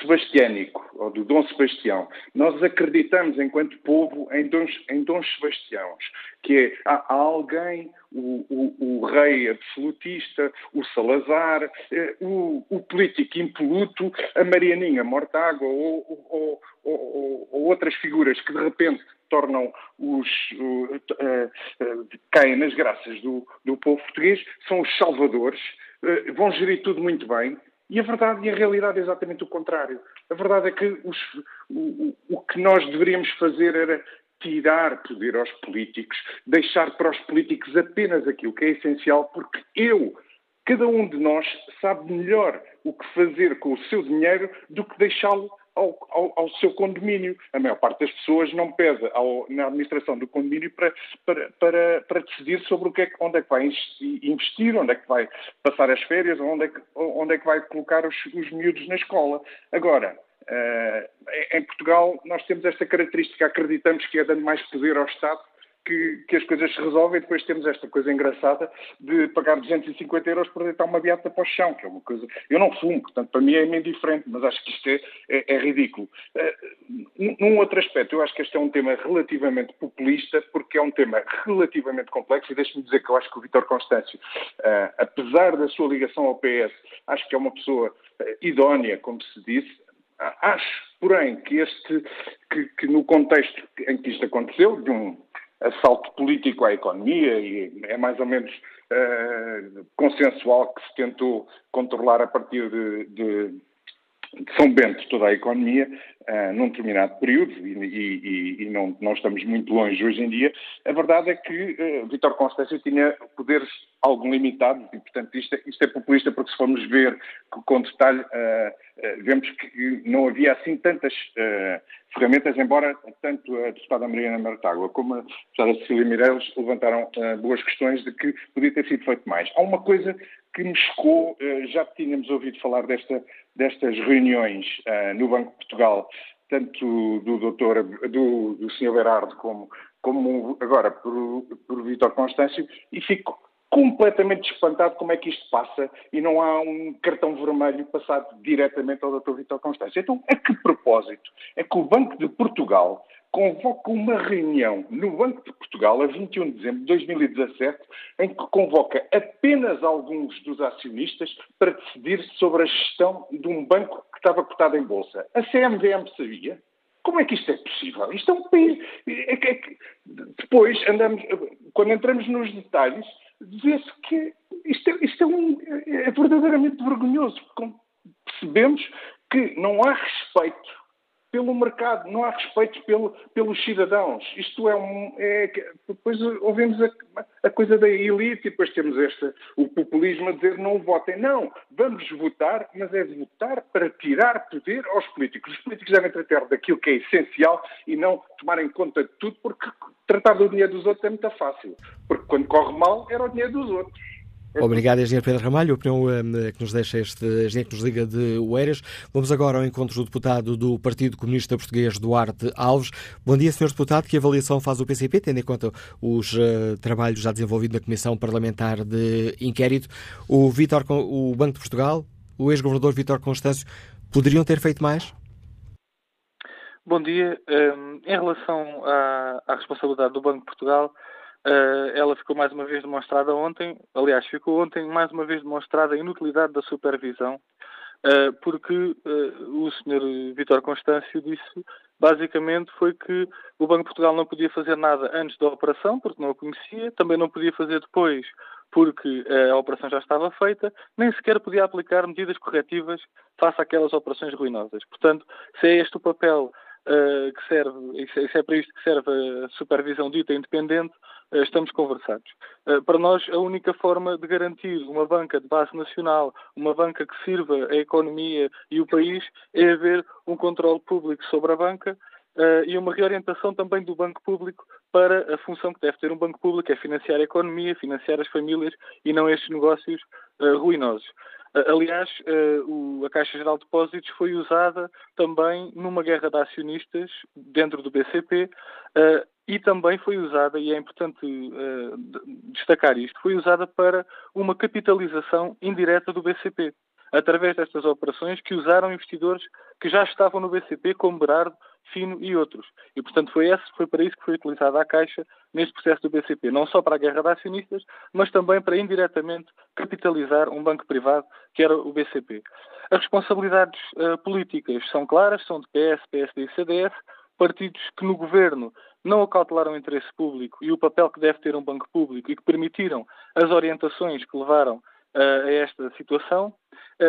sebastiânico, ou do Dom Sebastião. Nós acreditamos, enquanto povo, em Dons, em Dons Sebastiãos, que é, há, alguém, o, o, o, rei absolutista, o Salazar, eh, o, o, político impoluto, a Marianinha Mortágua ou, ou, ou, ou, outras figuras que de repente tornam os uh, uh, caem nas graças do, do povo português, são os salvadores, vão gerir tudo muito bem, e a verdade e a realidade é exatamente o contrário. A verdade é que os, o, o que nós deveríamos fazer era tirar poder aos políticos, deixar para os políticos apenas aquilo que é essencial, porque eu, cada um de nós, sabe melhor o que fazer com o seu dinheiro do que deixá-lo ao, ao, ao, seu condomínio. A maior parte das pessoas não pesa ao, na administração do condomínio para, para, para, para, decidir sobre o que é, onde é que vai investir, onde é que vai passar as férias, onde é que, onde é que vai colocar os, os miúdos na escola. Agora, uh, em Portugal, nós temos esta característica, acreditamos que é dando mais poder ao Estado que, que, as coisas se resolvem e depois temos esta coisa engraçada de pagar 250 euros por deitar uma beata para o chão, que é uma coisa... Eu não fumo, portanto, para mim é meio diferente, mas acho que isto é, é, é ridículo. Uh, num outro aspecto, eu acho que este é um tema relativamente populista, porque é um tema relativamente complexo, e deixe-me dizer que eu acho que o Vítor Constâncio, uh, apesar da sua ligação ao PS, acho que é uma pessoa uh, idónea, como se disse, Acho, porém, que este, que, que, no contexto em que isto aconteceu, de um assalto político à economia e é mais ou menos uh, consensual que se tentou controlar a partir de, de, de São Bento toda a economia uh, num determinado período e, e, e não, não, estamos muito longe hoje em dia. A verdade é que uh, Vítor Constância tinha poderes algo limitados e, portanto, isto é, isto é populista porque se formos ver com detalhe, vemos que não havia assim tantas ferramentas, embora tanto a deputada Mariana Martágua como a deputada Cecília Mireles levantaram uh, boas questões de que podia ter sido feito mais. Há uma coisa que me chocou, uh, já tínhamos ouvido falar desta, destas reuniões uh, no Banco de Portugal, tanto do doutor, do, do Sr. Berardo como, como agora por, por Vítor Constâncio, e fico completamente espantado como é que isto passa e não há um cartão vermelho passado diretamente ao Dr. Vitor Constância. Então, a que propósito é que o Banco de Portugal convoca uma reunião no Banco de Portugal a 21 de dezembro de 2017 em que convoca apenas alguns dos acionistas para decidir sobre a gestão de um banco que estava cotado em bolsa. A CMVM sabia? Como é que isto é possível? Isto é um país. É que, é que, depois andamos, quando entramos nos detalhes, vê-se que isto, é, isto é, um, é verdadeiramente vergonhoso. Percebemos que não há respeito pelo mercado, não há respeito pelo, pelos cidadãos. Isto é um. É, depois ouvimos a, a, coisa da elite e depois temos esta, o populismo a dizer não votem. Não, vamos votar, mas é votar para tirar poder aos políticos. Os políticos devem tratar daquilo que é essencial e não tomarem conta de tudo, porque tratar do dinheiro dos outros é muito fácil. Porque quando corre mal, era o dinheiro dos outros. Obrigado, engenheiro Pedro Ramalho, a opinião um, que nos deixa este engenheiro que nos liga de Oeiras. Vamos agora ao encontro do deputado do Partido Comunista Português, Duarte Alves. Bom dia, senhor deputado. Que avaliação faz o PCP, tendo em conta os uh, trabalhos já desenvolvidos na Comissão Parlamentar de Inquérito? O, Vitor, o Banco de Portugal, o ex-governador Vítor Constâncio, poderiam ter feito mais? Bom dia. Um, em relação à, à responsabilidade do Banco de Portugal, Uh, ela ficou mais uma vez demonstrada ontem, aliás, ficou ontem mais uma vez demonstrada a inutilidade da supervisão, uh, porque uh, o Sr. Vitor Constâncio disse basicamente foi que o Banco de Portugal não podia fazer nada antes da operação, porque não a conhecia, também não podia fazer depois, porque a operação já estava feita, nem sequer podia aplicar medidas corretivas face àquelas operações ruinosas. Portanto, se é este o papel que serve, se é para isto que serve a supervisão dita independente, estamos conversados. Para nós, a única forma de garantir uma banca de base nacional, uma banca que sirva a economia e o país, é haver um controle público sobre a banca Uh, e uma reorientação também do banco público para a função que deve ter um banco público, é financiar a economia, financiar as famílias e não estes negócios ruinosos. Aliás, a Caixa Geral de Depósitos foi usada também numa guerra de acionistas dentro do BCP e também foi usada, e é importante destacar isto, foi usada para uma capitalização indireta do BCP através destas operações que usaram investidores que já estavam no BCP, como Berardo, Fino e outros. E, portanto, foi, esse, foi para isso que foi utilizada a Caixa neste processo do BCP. Não só para a guerra de acionistas, mas também para indiretamente capitalizar um banco privado, que era o BCP. As responsabilidades uh, políticas são claras, são de PS, PSD e CDS, partidos que no governo não acautelaram o interesse público e o papel que deve ter um banco público e que permitiram as orientações que levaram a esta situação,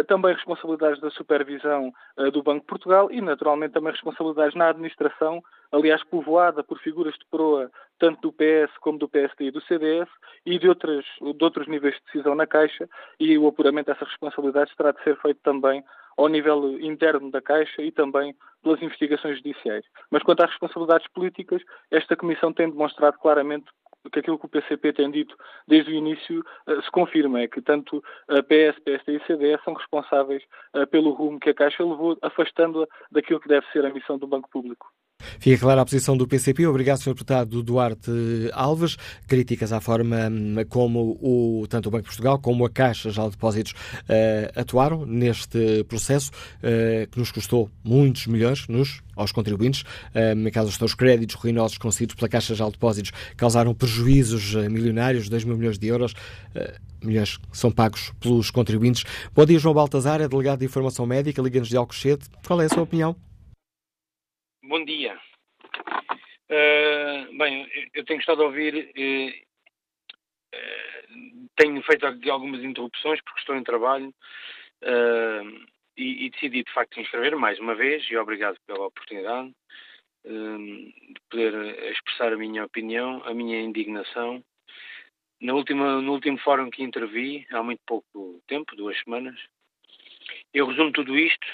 também responsabilidades da supervisão do Banco de Portugal e, naturalmente, também responsabilidades na administração, aliás, povoada por figuras de proa tanto do PS como do PSD e do CDS e de, outras, de outros níveis de decisão na Caixa e o apuramento dessas responsabilidades terá de ser feito também ao nível interno da Caixa e também pelas investigações judiciais. Mas quanto às responsabilidades políticas, esta Comissão tem demonstrado claramente que aquilo que o PCP tem dito desde o início uh, se confirma, é que tanto a PS, PSD e CDS são responsáveis uh, pelo rumo que a Caixa levou, afastando-a daquilo que deve ser a missão do Banco Público. Fica clara a posição do PCP. Obrigado, Sr. Deputado Duarte Alves. Críticas à forma hum, como o, tanto o Banco de Portugal como a Caixa de Depósitos uh, atuaram neste processo uh, que nos custou muitos milhões nos, aos contribuintes. Uh, no caso, os créditos ruinosos concedidos pela Caixa de Depósitos causaram prejuízos milionários, 2 mil milhões de euros. milhões que são pagos pelos contribuintes. Bom dia, João Baltazar, é delegado de Informação Médica, Liga-nos de Alcochete. Qual é a sua opinião? Bom dia. Uh, bem, eu tenho estado a ouvir, uh, uh, tenho feito algumas interrupções porque estou em trabalho e, e, decidi de facto inscrever mais uma vez e obrigado pela oportunidade de poder expressar a minha opinião, a minha indignação. Na última, no último fórum que intervi, há muito pouco tempo, duas semanas, eu resumo tudo isto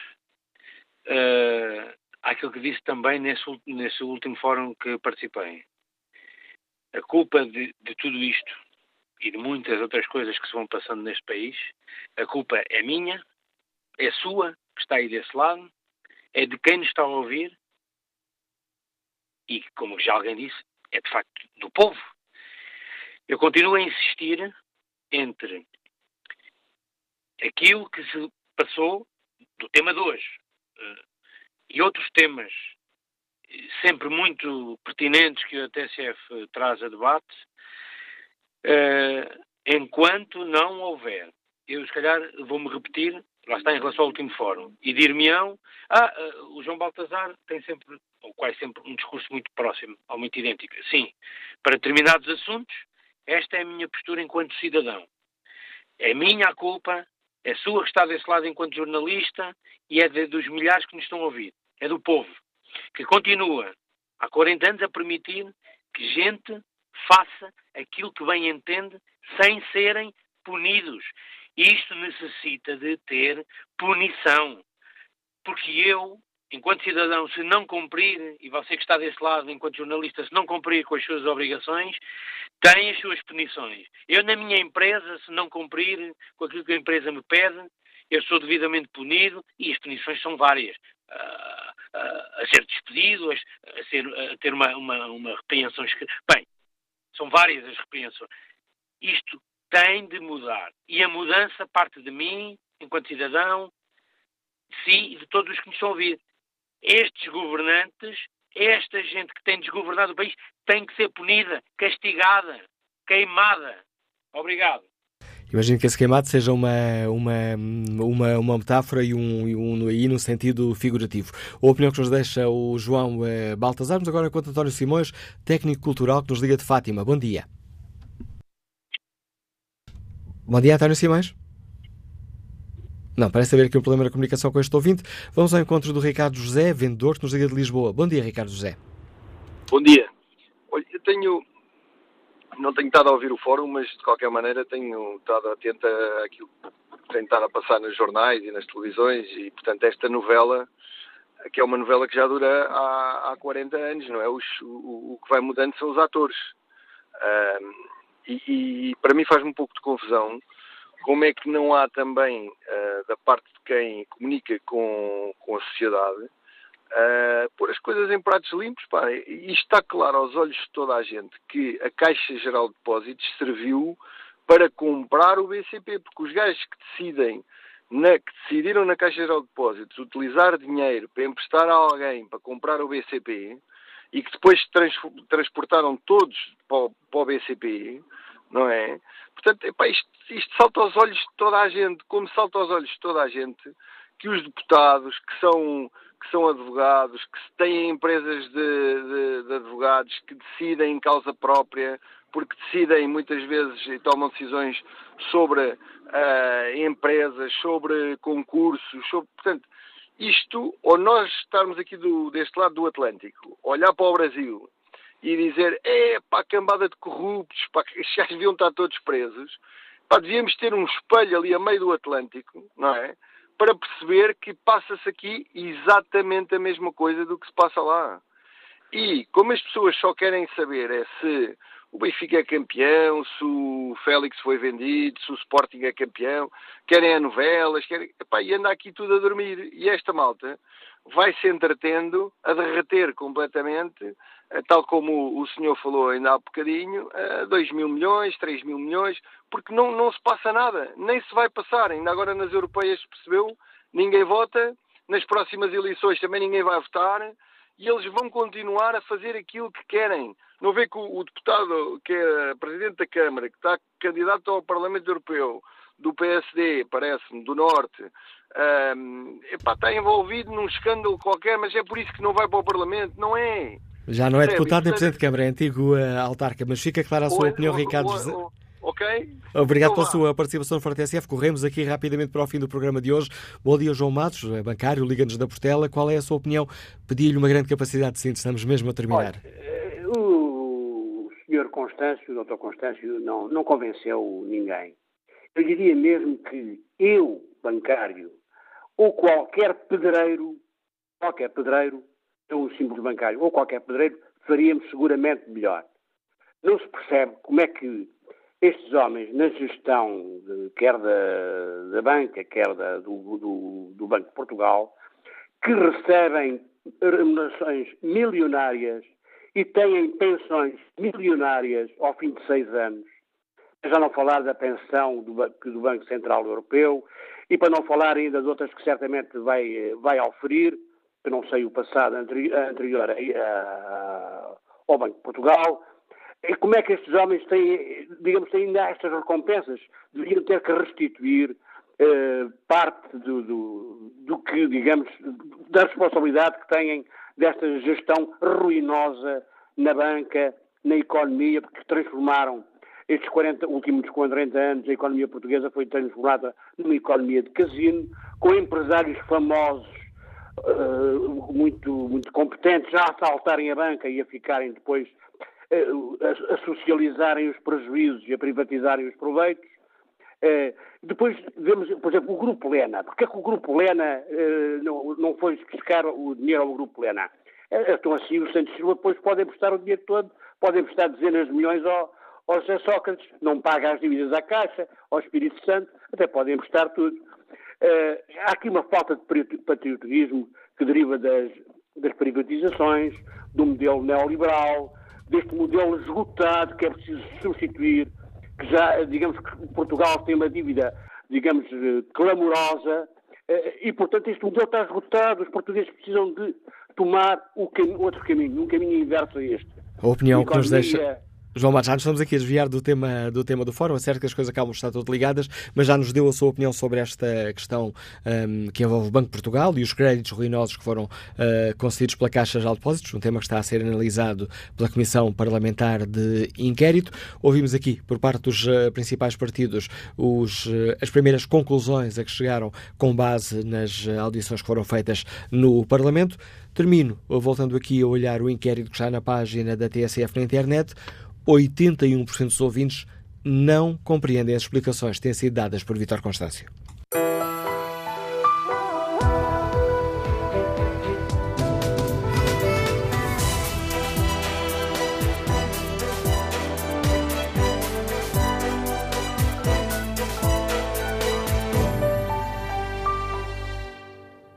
àquilo que disse também nesse, nesse último fórum que participei. A culpa de, de tudo isto e de muitas outras coisas que se vão passando neste país, a culpa é minha, é sua, que está aí desse lado, é de quem nos está a ouvir e, como já alguém disse, é de facto do povo. Eu continuo a insistir entre aquilo que se passou do tema de hoje, eh, e outros temas sempre muito pertinentes que a TSF traz a debate, uh, enquanto não houver, eu se calhar vou-me repetir, lá está em relação ao último fórum, e dir-me-ão, ah, uh, o João Baltazar tem sempre, ou quase sempre, um discurso muito próximo, ou muito idêntico. Sim, para determinados assuntos, esta é a minha postura enquanto cidadão. É minha a culpa é sua que está desse lado enquanto jornalista e é de, dos milhares que nos estão a ouvir. É do povo, que continua há 40 anos a permitir que gente faça aquilo que bem entende sem serem punidos. Isto necessita de ter punição. Porque eu enquanto cidadão, se não cumprir, e você que está desse lado, enquanto jornalista, se não cumprir com as suas obrigações, tem as suas punições. Eu, na minha empresa, se não cumprir com aquilo que a empresa me pede, eu sou devidamente punido e as punições são várias. Uh, uh, a ser despedido, a, a ter uma, uma, uma repreensão. Bem, são várias as repreensões. Isto tem de mudar. E a mudança parte de mim, enquanto cidadão, de si e de todos os que me estão a ouvir estes governantes, esta gente que tem desgovernado o país, tem que ser punida, castigada, queimada. Obrigado. Imagino que esse queimado seja uma, uma, uma, uma metáfora e um, e um e sentido figurativo. A opinião que nos deixa o João eh, Baltazar, mas agora enquanto António Simões, técnico cultural que nos liga de Fátima. Bom dia. Bom dia, António Simões. Não, parece haver aqui um problema na comunicação com este ouvinte. Vamos ao encontro do Ricardo José, vendedor que nos liga de Lisboa. Bom dia, Ricardo José. Bom dia. Olha, eu tenho não tenho estado a ouvir o fórum, mas de qualquer maneira tenho estado atento àquilo que tem estado a passar nos jornais e nas televisões e, portanto, esta novela, que é uma novela que já dura há, há 40 anos, não é? Os, o, o, que vai mudando são os atores. Um, e, e, para mim faz-me um pouco de confusão como é que não há também, uh, da parte de quem comunica com, com a sociedade, Uh, pôr as coisas em pratos limpos, pá, e está claro aos olhos de toda a gente que a Caixa Geral de Depósitos serviu para comprar o BCP, porque os gajos que decidem, na, que decidiram na Caixa Geral de Depósitos utilizar dinheiro para emprestar a alguém para comprar o BCP e que depois trans, transportaram todos para o, para o, BCP, não é? Portanto, epá, isto, isto salta aos olhos de toda a gente, como salta aos olhos de toda a gente que os deputados que são que são advogados, que têm empresas de, de, de, advogados que decidem em causa própria, porque decidem muitas vezes e tomam decisões sobre uh, empresas, sobre concursos, sobre, portanto, isto, ou nós estarmos aqui do, deste lado do Atlântico, olhar para o Brasil e dizer, é pá, cambada de corruptos, pá, já deviam estar todos presos, pá, devíamos ter um espelho ali a meio do Atlântico, não é? para perceber que passa-se aqui exatamente a mesma coisa do que se passa lá. E como as pessoas só querem saber é se o Benfica é campeão, se o Félix foi vendido, se o Sporting é campeão, querem a novelas, querem... Epá, e anda aqui tudo a dormir. E esta malta vai se entretendo a derreter completamente, eh, tal como o senhor falou ainda há bocadinho, 2 mil milhões, 3 mil milhões, porque não, não se passa nada, nem se vai passar. Ainda agora nas europeias percebeu, ninguém vota, nas próximas eleições também ninguém vai votar, e eles vão continuar a fazer aquilo que querem. Não vê que o, o deputado, que é presidente da Câmara, que está candidato ao Parlamento Europeu, do PSD, parece-me, do Norte, um, epá, está envolvido num escândalo qualquer, mas é por isso que não vai para o Parlamento, não é? Já não é deputado nem presidente de Câmara, é antigo uh, autarca, mas fica clara a sua opinião, Ricardo José. Ok. Obrigado pela sua participação no Forte SF. Corremos aqui rapidamente para o fim do programa de hoje. Bom dia, João Matos, é bancário, Liga-nos da Portela. Qual é a sua opinião? Pedi-lhe uma grande capacidade de síntese, estamos mesmo a terminar. Olha, eh, o senhor Constâncio, o doutor Constâncio, não, não convenceu ninguém. Eu diria mesmo que eu, bancário, ou qualquer pedreiro, qualquer pedreiro, é um símbolo bancário, ou qualquer pedreiro, faríamos seguramente melhor. Não se percebe como é que estes homens, na gestão, de, quer da, da, banca, quer da, do, do, do Banco de Portugal, que recebem remunerações milionárias e têm pensões milionárias ao fim de seis anos, já não falar da pensão do, do Banco Central Europeu e para não falar ainda de outras que certamente vai, vai oferir, que não sei o passado anterior a, a, ao Banco de Portugal, e como é que estes homens têm, digamos, têm ainda estas recompensas? Deveriam ter que restituir eh, parte do, do, do, que, digamos, da responsabilidade que têm desta gestão ruinosa na banca, na economia, porque transformaram estes 40, últimos 40 anos a economia portuguesa foi transformada numa economia de casino, com empresários famosos uh, muito, muito competentes a assaltarem a banca e a ficarem depois uh, a, a, socializarem os prejuízos e a privatizarem os proveitos. Uh, depois vemos, por exemplo, o Grupo Lena. Porquê é que o Grupo Lena não, não foi buscar o dinheiro ao Grupo Lena? Então assim os Santos Silva depois podem prestar o dinheiro todo, podem prestar dezenas de milhões ao, ao José Sócrates, não paga as dívidas à Caixa, ao Espírito Santo, até podem emprestar tudo. Uh, há aqui uma falta de patriotismo que deriva das, das privatizações, do modelo neoliberal, deste modelo esgotado que é preciso substituir, que já, digamos que Portugal tem uma dívida, digamos, eh, clamorosa, uh, e portanto este modelo está esgotado, os portugueses precisam de tomar cam outro caminho, um caminho inverso a este. A opinião que nos deixa João Matos, já nos estamos aqui a desviar do tema do, tema do fórum, é certo que as coisas acabam de estar todas ligadas, mas já nos deu a sua opinião sobre esta questão um, que envolve o Banco de Portugal e os créditos ruinosos que foram uh, concedidos pela Caixa de Depósitos, um tema que está a ser analisado pela Comissão Parlamentar de Inquérito. Ouvimos aqui, por parte dos uh, principais partidos, os, uh, as primeiras conclusões a que chegaram com base nas audições que foram feitas no Parlamento. Termino voltando aqui a olhar o inquérito que está na página da TSF na internet. 81% dos ouvintes não compreendem as explicações que têm sido dadas por Vitor Constâncio.